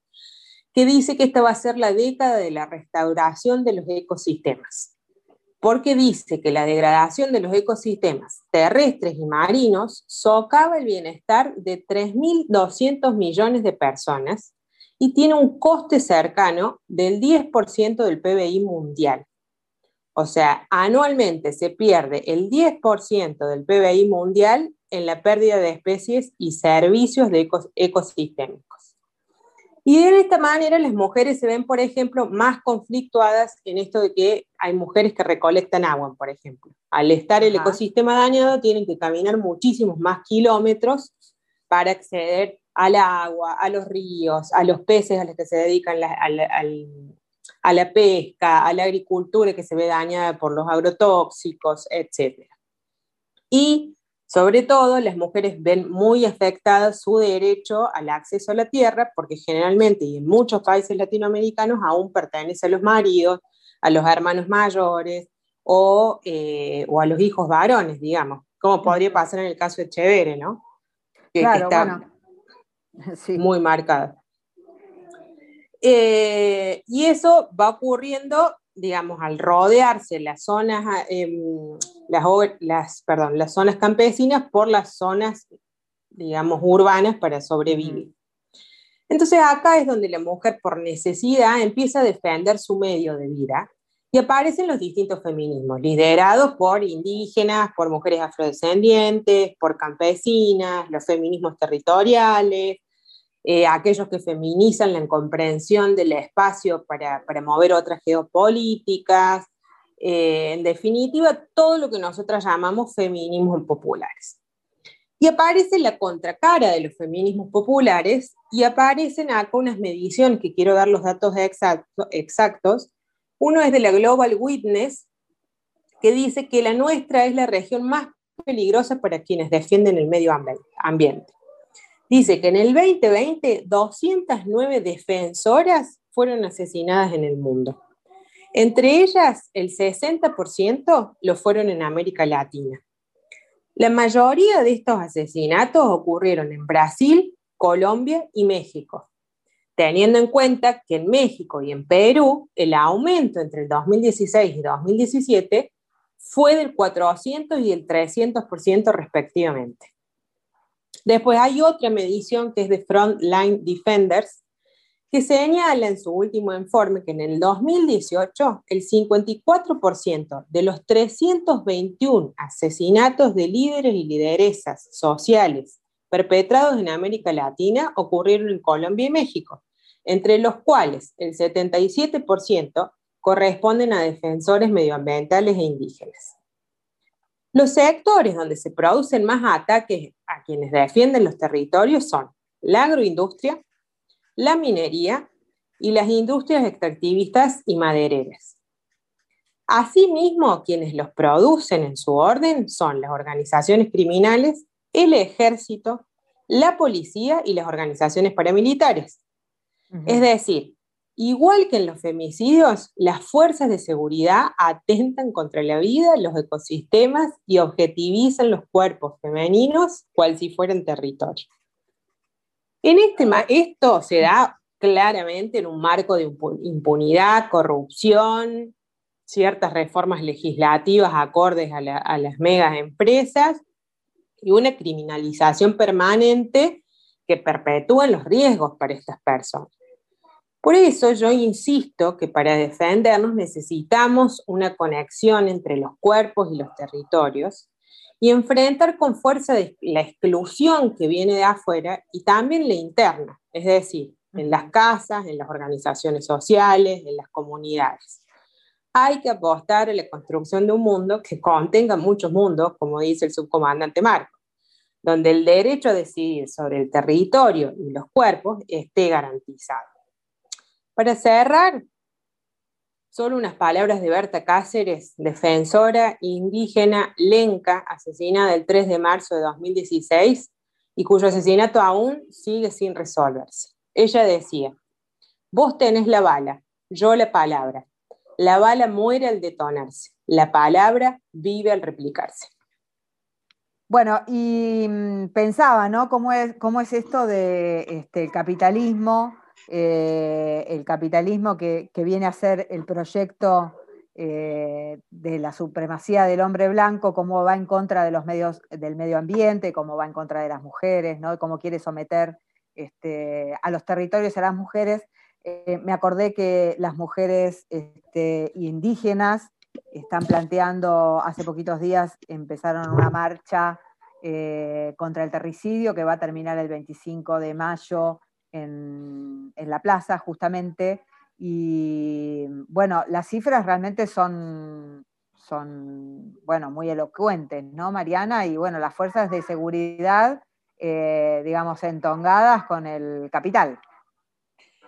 que dice que esta va a ser la década de la restauración de los ecosistemas, porque dice que la degradación de los ecosistemas terrestres y marinos socava el bienestar de 3.200 millones de personas y tiene un coste cercano del 10% del PBI mundial. O sea, anualmente se pierde el 10% del PBI mundial en la pérdida de especies y servicios de ecosistémicos. Y de esta manera las mujeres se ven, por ejemplo, más conflictuadas en esto de que hay mujeres que recolectan agua, por ejemplo. Al estar el ecosistema dañado, tienen que caminar muchísimos más kilómetros para acceder al agua, a los ríos, a los peces a los que se dedican al, a la pesca, a la agricultura que se ve dañada por los agrotóxicos, etc. Y sobre todo, las mujeres ven muy afectada su derecho al acceso a la tierra, porque generalmente y en muchos países latinoamericanos aún pertenece a los maridos, a los hermanos mayores o, eh, a los hijos varones, digamos, como podría pasar en el caso de Chevere, ¿no? Que, claro, está [laughs] muy marcada. Eh, y eso va ocurriendo, digamos, al rodearse las zonas, ah, em, las, perdón, las zonas campesinas por las zonas, digamos, urbanas para sobrevivir. Entonces acá es donde la mujer por necesidad empieza a defender su medio de vida y aparecen los distintos feminismos, liderados por indígenas, por mujeres afrodescendientes, por campesinas, los feminismos territoriales, eh, aquellos que feminizan la incomprensión del espacio para, mover otras geopolíticas, eh, en definitiva, todo lo que nosotras llamamos feminismos populares. Y aparece la contracara de los feminismos populares y aparecen acá unas mediciones que quiero dar los datos exactos. Uno es de la Global Witness, que dice que la nuestra es la región más peligrosa para quienes defienden el medio ambiente. Dice que en el 2020 209 defensoras fueron asesinadas en el mundo. Entre ellas, el 60% lo fueron en América Latina. La mayoría de estos asesinatos ocurrieron en Brasil, Colombia y México, teniendo en cuenta que en México y en Perú el aumento entre el 2016 y 2017 fue del 400 y el 300% respectivamente. Después hay otra medición que es de Frontline Defenders, que señala en su último informe que en el 2018 el 54% de los 321 asesinatos de líderes y lideresas sociales perpetrados en América Latina ocurrieron en Colombia y México, entre los cuales el 77% corresponden a defensores medioambientales e indígenas. Los sectores donde se producen más ataques a quienes defienden los territorios son la agroindustria, la minería y las industrias extractivistas y madereras. Asimismo, quienes los producen en su orden son las organizaciones criminales, el ejército, la policía y las organizaciones paramilitares. Es decir, igual que en los femicidios, las fuerzas de seguridad atentan contra la vida, los ecosistemas y objetivizan los cuerpos femeninos cual si fueran territorio. En este, esto se da claramente en un marco de impunidad, corrupción, ciertas reformas legislativas acordes a, las megas empresas y una criminalización permanente que perpetúa los riesgos para estas personas. Por eso yo insisto que para defendernos necesitamos una conexión entre los cuerpos y los territorios y enfrentar con fuerza la exclusión que viene de afuera y también la interna, es decir, en las casas, en las organizaciones sociales, en las comunidades. Hay que apostar a la construcción de un mundo que contenga muchos mundos, como dice el subcomandante Marco, donde el derecho a decidir sobre el territorio y los cuerpos esté garantizado. Para cerrar, Solo unas palabras de Berta Cáceres, defensora indígena lenca, asesinada el 3 de marzo de 2016 y cuyo asesinato aún sigue sin resolverse. Ella decía, vos tenés la bala, yo la palabra. La bala muere al detonarse, la palabra vive al replicarse. Bueno, y mm, pensaba, ¿no? ¿Cómo es, cómo es esto de este, capitalismo? Eh, el capitalismo que, viene a ser el proyecto eh, de la supremacía del hombre blanco, cómo va en contra de los medios del medio ambiente, cómo va en contra de las mujeres, ¿no? cómo quiere someter este, a los territorios a las mujeres. Eh, me acordé que las mujeres este, indígenas están planteando, hace poquitos días empezaron una marcha contra el terricidio que va a terminar el 25 de mayo en, la plaza justamente. Y bueno, las cifras realmente son, son bueno, muy elocuentes, ¿no, Mariana? Y bueno, las fuerzas de seguridad, eh, digamos, entongadas con el capital.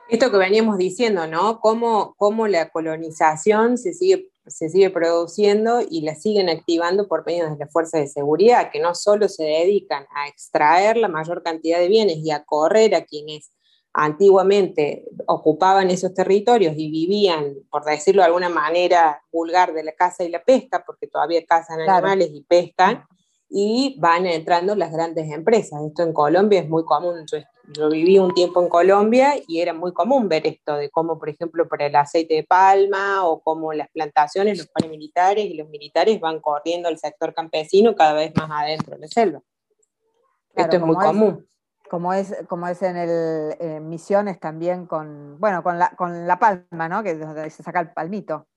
Esto que veníamos diciendo, ¿no? Cómo, cómo la colonización se sigue, se sigue produciendo y la siguen activando por medio de las fuerzas de seguridad, que no solo se dedican a extraer la mayor cantidad de bienes y a correr a quienes antiguamente ocupaban esos territorios y vivían, por decirlo de alguna manera vulgar, de la caza y la pesca, porque todavía cazan animales y pescan, y van entrando las grandes empresas. Esto en Colombia es muy común. Yo, viví un tiempo en Colombia y era muy común ver esto, de cómo, por ejemplo, para el aceite de palma o cómo las plantaciones, los paramilitares y los militares van corriendo al sector campesino cada vez más adentro de la selva. esto es muy común como es, como es en el Misiones también con, bueno, con la, con la palma, ¿no? Que es donde se saca el palmito.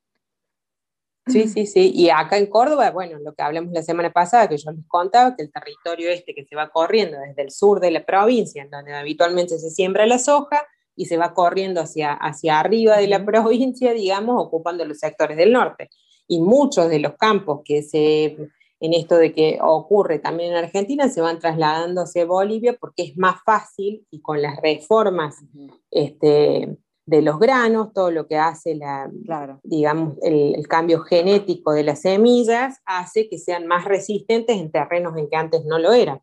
Sí, sí, sí. Y acá en Córdoba, bueno, lo que hablamos la semana pasada, que yo les contaba, que el territorio este que se va corriendo desde el sur de la provincia, en donde habitualmente se siembra la soja, y se va corriendo hacia, hacia arriba de la provincia, digamos, ocupando los sectores del norte. Y muchos de los campos que se en esto de que ocurre también en Argentina, se van trasladando hacia Bolivia porque es más fácil y con las reformas este, de los granos, todo lo que hace la, digamos, el, cambio genético de las semillas hace que sean más resistentes en terrenos en que antes no lo eran.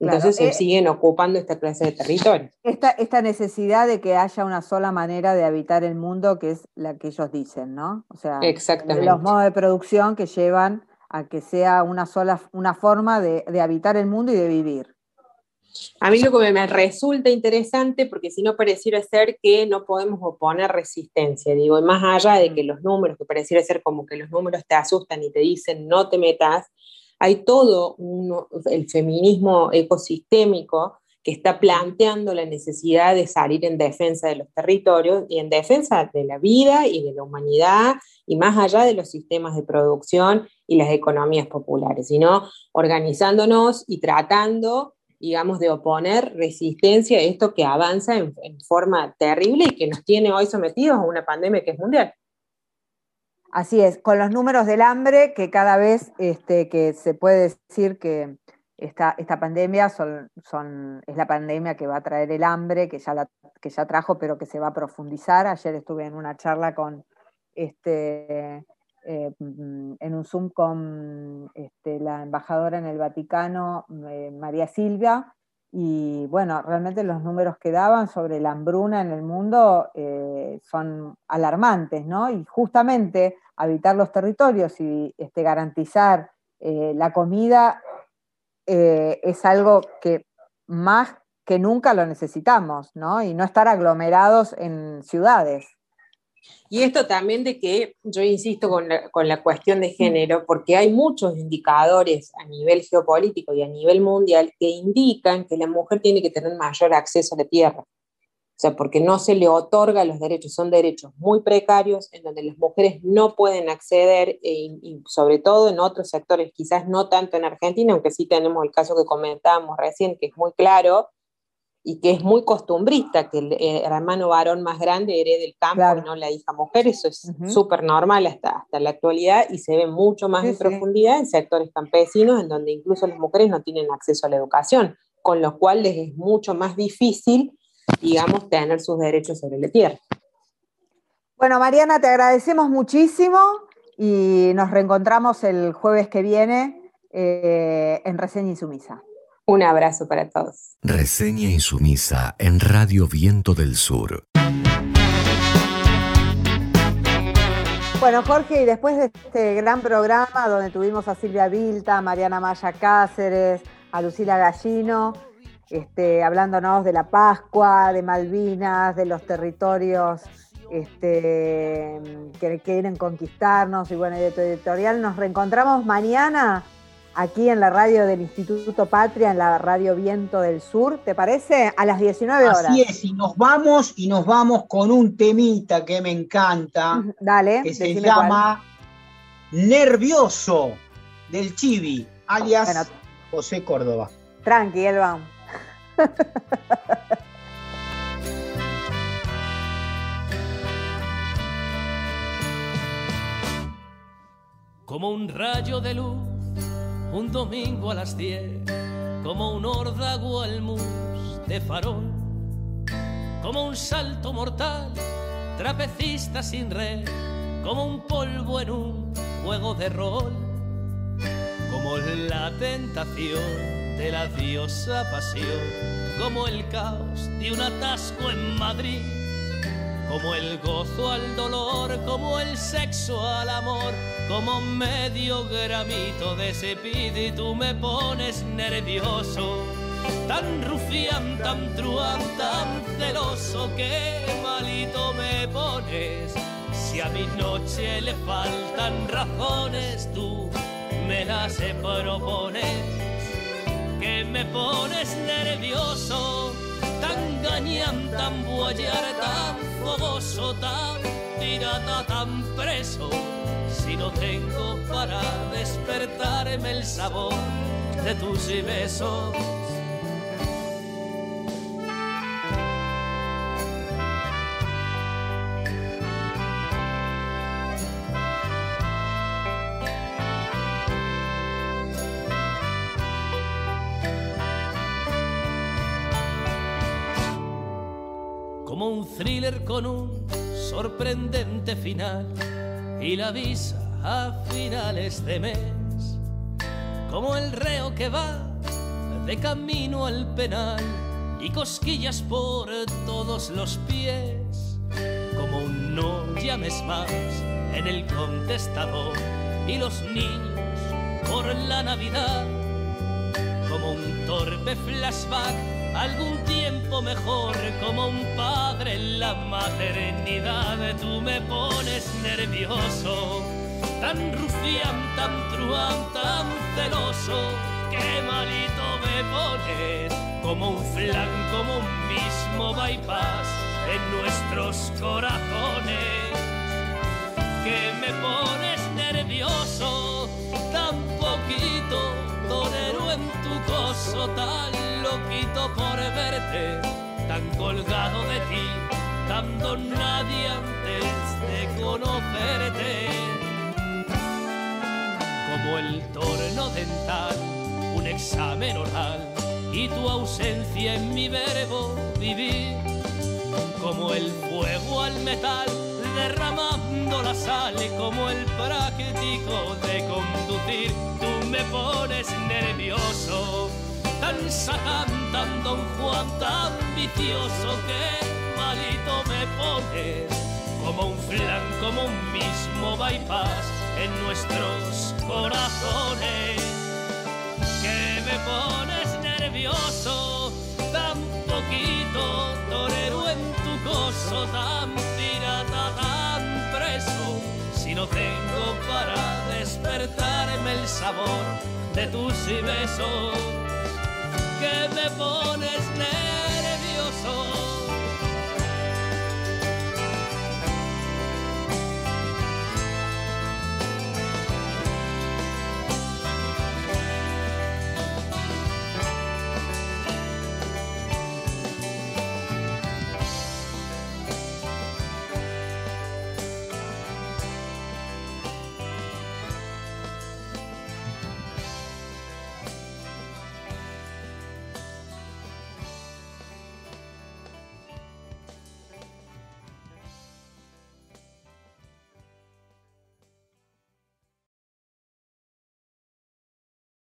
Entonces se eh, siguen ocupando esta clase de territorio. Esta, esta necesidad de que haya una sola manera de habitar el mundo, que es la que ellos dicen, ¿no? O sea, los modos de producción que llevan a que sea una sola, una forma de, habitar el mundo y de vivir. A mí lo que me resulta interesante, porque si no pareciera ser que no podemos oponer resistencia, digo, y más allá de que los números, que pareciera ser como que los números te asustan y te dicen no te metas, hay todo el feminismo ecosistémico que está planteando la necesidad de salir en defensa de los territorios y en defensa de la vida y de la humanidad y más allá de los sistemas de producción y las economías populares, sino organizándonos y tratando, digamos, de oponer resistencia a esto que avanza en, forma terrible y que nos tiene hoy sometidos a una pandemia que es mundial. Así es, con los números del hambre, que cada vez este, que se puede decir que esta, esta pandemia son, son, es la pandemia que va a traer el hambre, que ya, que ya trajo, pero que se va a profundizar. Ayer estuve en una charla con este, eh, en un Zoom con este, la embajadora en el Vaticano, eh, María Silvia, y bueno, realmente los números que daban sobre la hambruna en el mundo eh, son alarmantes, ¿no? Y justamente habitar los territorios y este, garantizar la comida es algo que más que nunca lo necesitamos, ¿no? Y no estar aglomerados en ciudades. Y esto también de que yo insisto con la, cuestión de género, porque hay muchos indicadores a nivel geopolítico y a nivel mundial que indican que la mujer tiene que tener mayor acceso a la tierra. O sea, porque no se le otorga los derechos, son derechos muy precarios en donde las mujeres no pueden acceder, e, y sobre todo en otros sectores, quizás no tanto en Argentina, aunque sí tenemos el caso que comentábamos recién, que es muy claro, y que es muy costumbrista que el, hermano varón más grande herede el campo y no la hija mujer, eso es súper normal hasta, hasta la actualidad y se ve mucho más en profundidad en sectores campesinos en donde incluso las mujeres no tienen acceso a la educación, con lo cual les es mucho más difícil, digamos, tener sus derechos sobre la tierra. Bueno, Mariana, te agradecemos muchísimo y nos reencontramos el jueves que viene eh, en Reseña Insumisa. Un abrazo para todos. Reseña insumisa en Radio Viento del Sur. Bueno, Jorge, y después de este gran programa donde tuvimos a Silvia Vilta, a Mariana Maya Cáceres, a Lucila Gallino, este, hablándonos de la Pascua, de Malvinas, de los territorios este, que quieren conquistarnos y bueno, de tu editorial, nos reencontramos mañana aquí en la radio del Instituto Patria, en la radio Viento del Sur, ¿te parece? A las 19 horas. Así es, y nos vamos y nos vamos con un temita que me encanta. [laughs] Dale. Que se llama Nervioso del Chibi, alias José Córdoba. Tranqui, Elba. [laughs] Como un rayo de luz un domingo a las 10, como un órdago al mus de farol, como un salto mortal, trapecista sin red, como un polvo en un juego de rol, como la tentación de la diosa pasión, como el caos de un atasco en Madrid como el gozo al dolor, como el sexo al amor, como medio gramito de tú me pones nervioso, tan rufián, tan truán, tan celoso, que malito me pones. Si a mi noche le faltan razones, tú me las propones, que me pones nervioso tan gañán, tan boyar, tan fogoso, tan pirata, tan preso. Si no tengo para despertarme el sabor de tus besos thriller con un sorprendente final y la visa a finales de mes, como el reo que va de camino al penal y cosquillas por todos los pies, como un no llames más en el contestador y los niños por la Navidad, como un torpe flashback algún tiempo mejor como un padre en la maternidad. Tú me pones nervioso, tan rufián, tan truán, tan celoso, qué malito me pones, como un flan, como un mismo bypass en nuestros corazones, que me pones nervioso, en tu coso, tan loquito por verte, tan colgado de ti, dando nadie antes de conocerte. Como el torno dental, un examen oral y tu ausencia en mi verbo vivir, como el fuego al metal derramando la sal como el práctico de conducir, tú me pones nervioso, tan satán, tan don Juan, tan vicioso que malito me pones, como un flan, como un mismo bypass en nuestros corazones, que me pones nervioso, tan poquito torero en tu coso, tan tengo para despertarme el sabor de tus besos, que me pones nervioso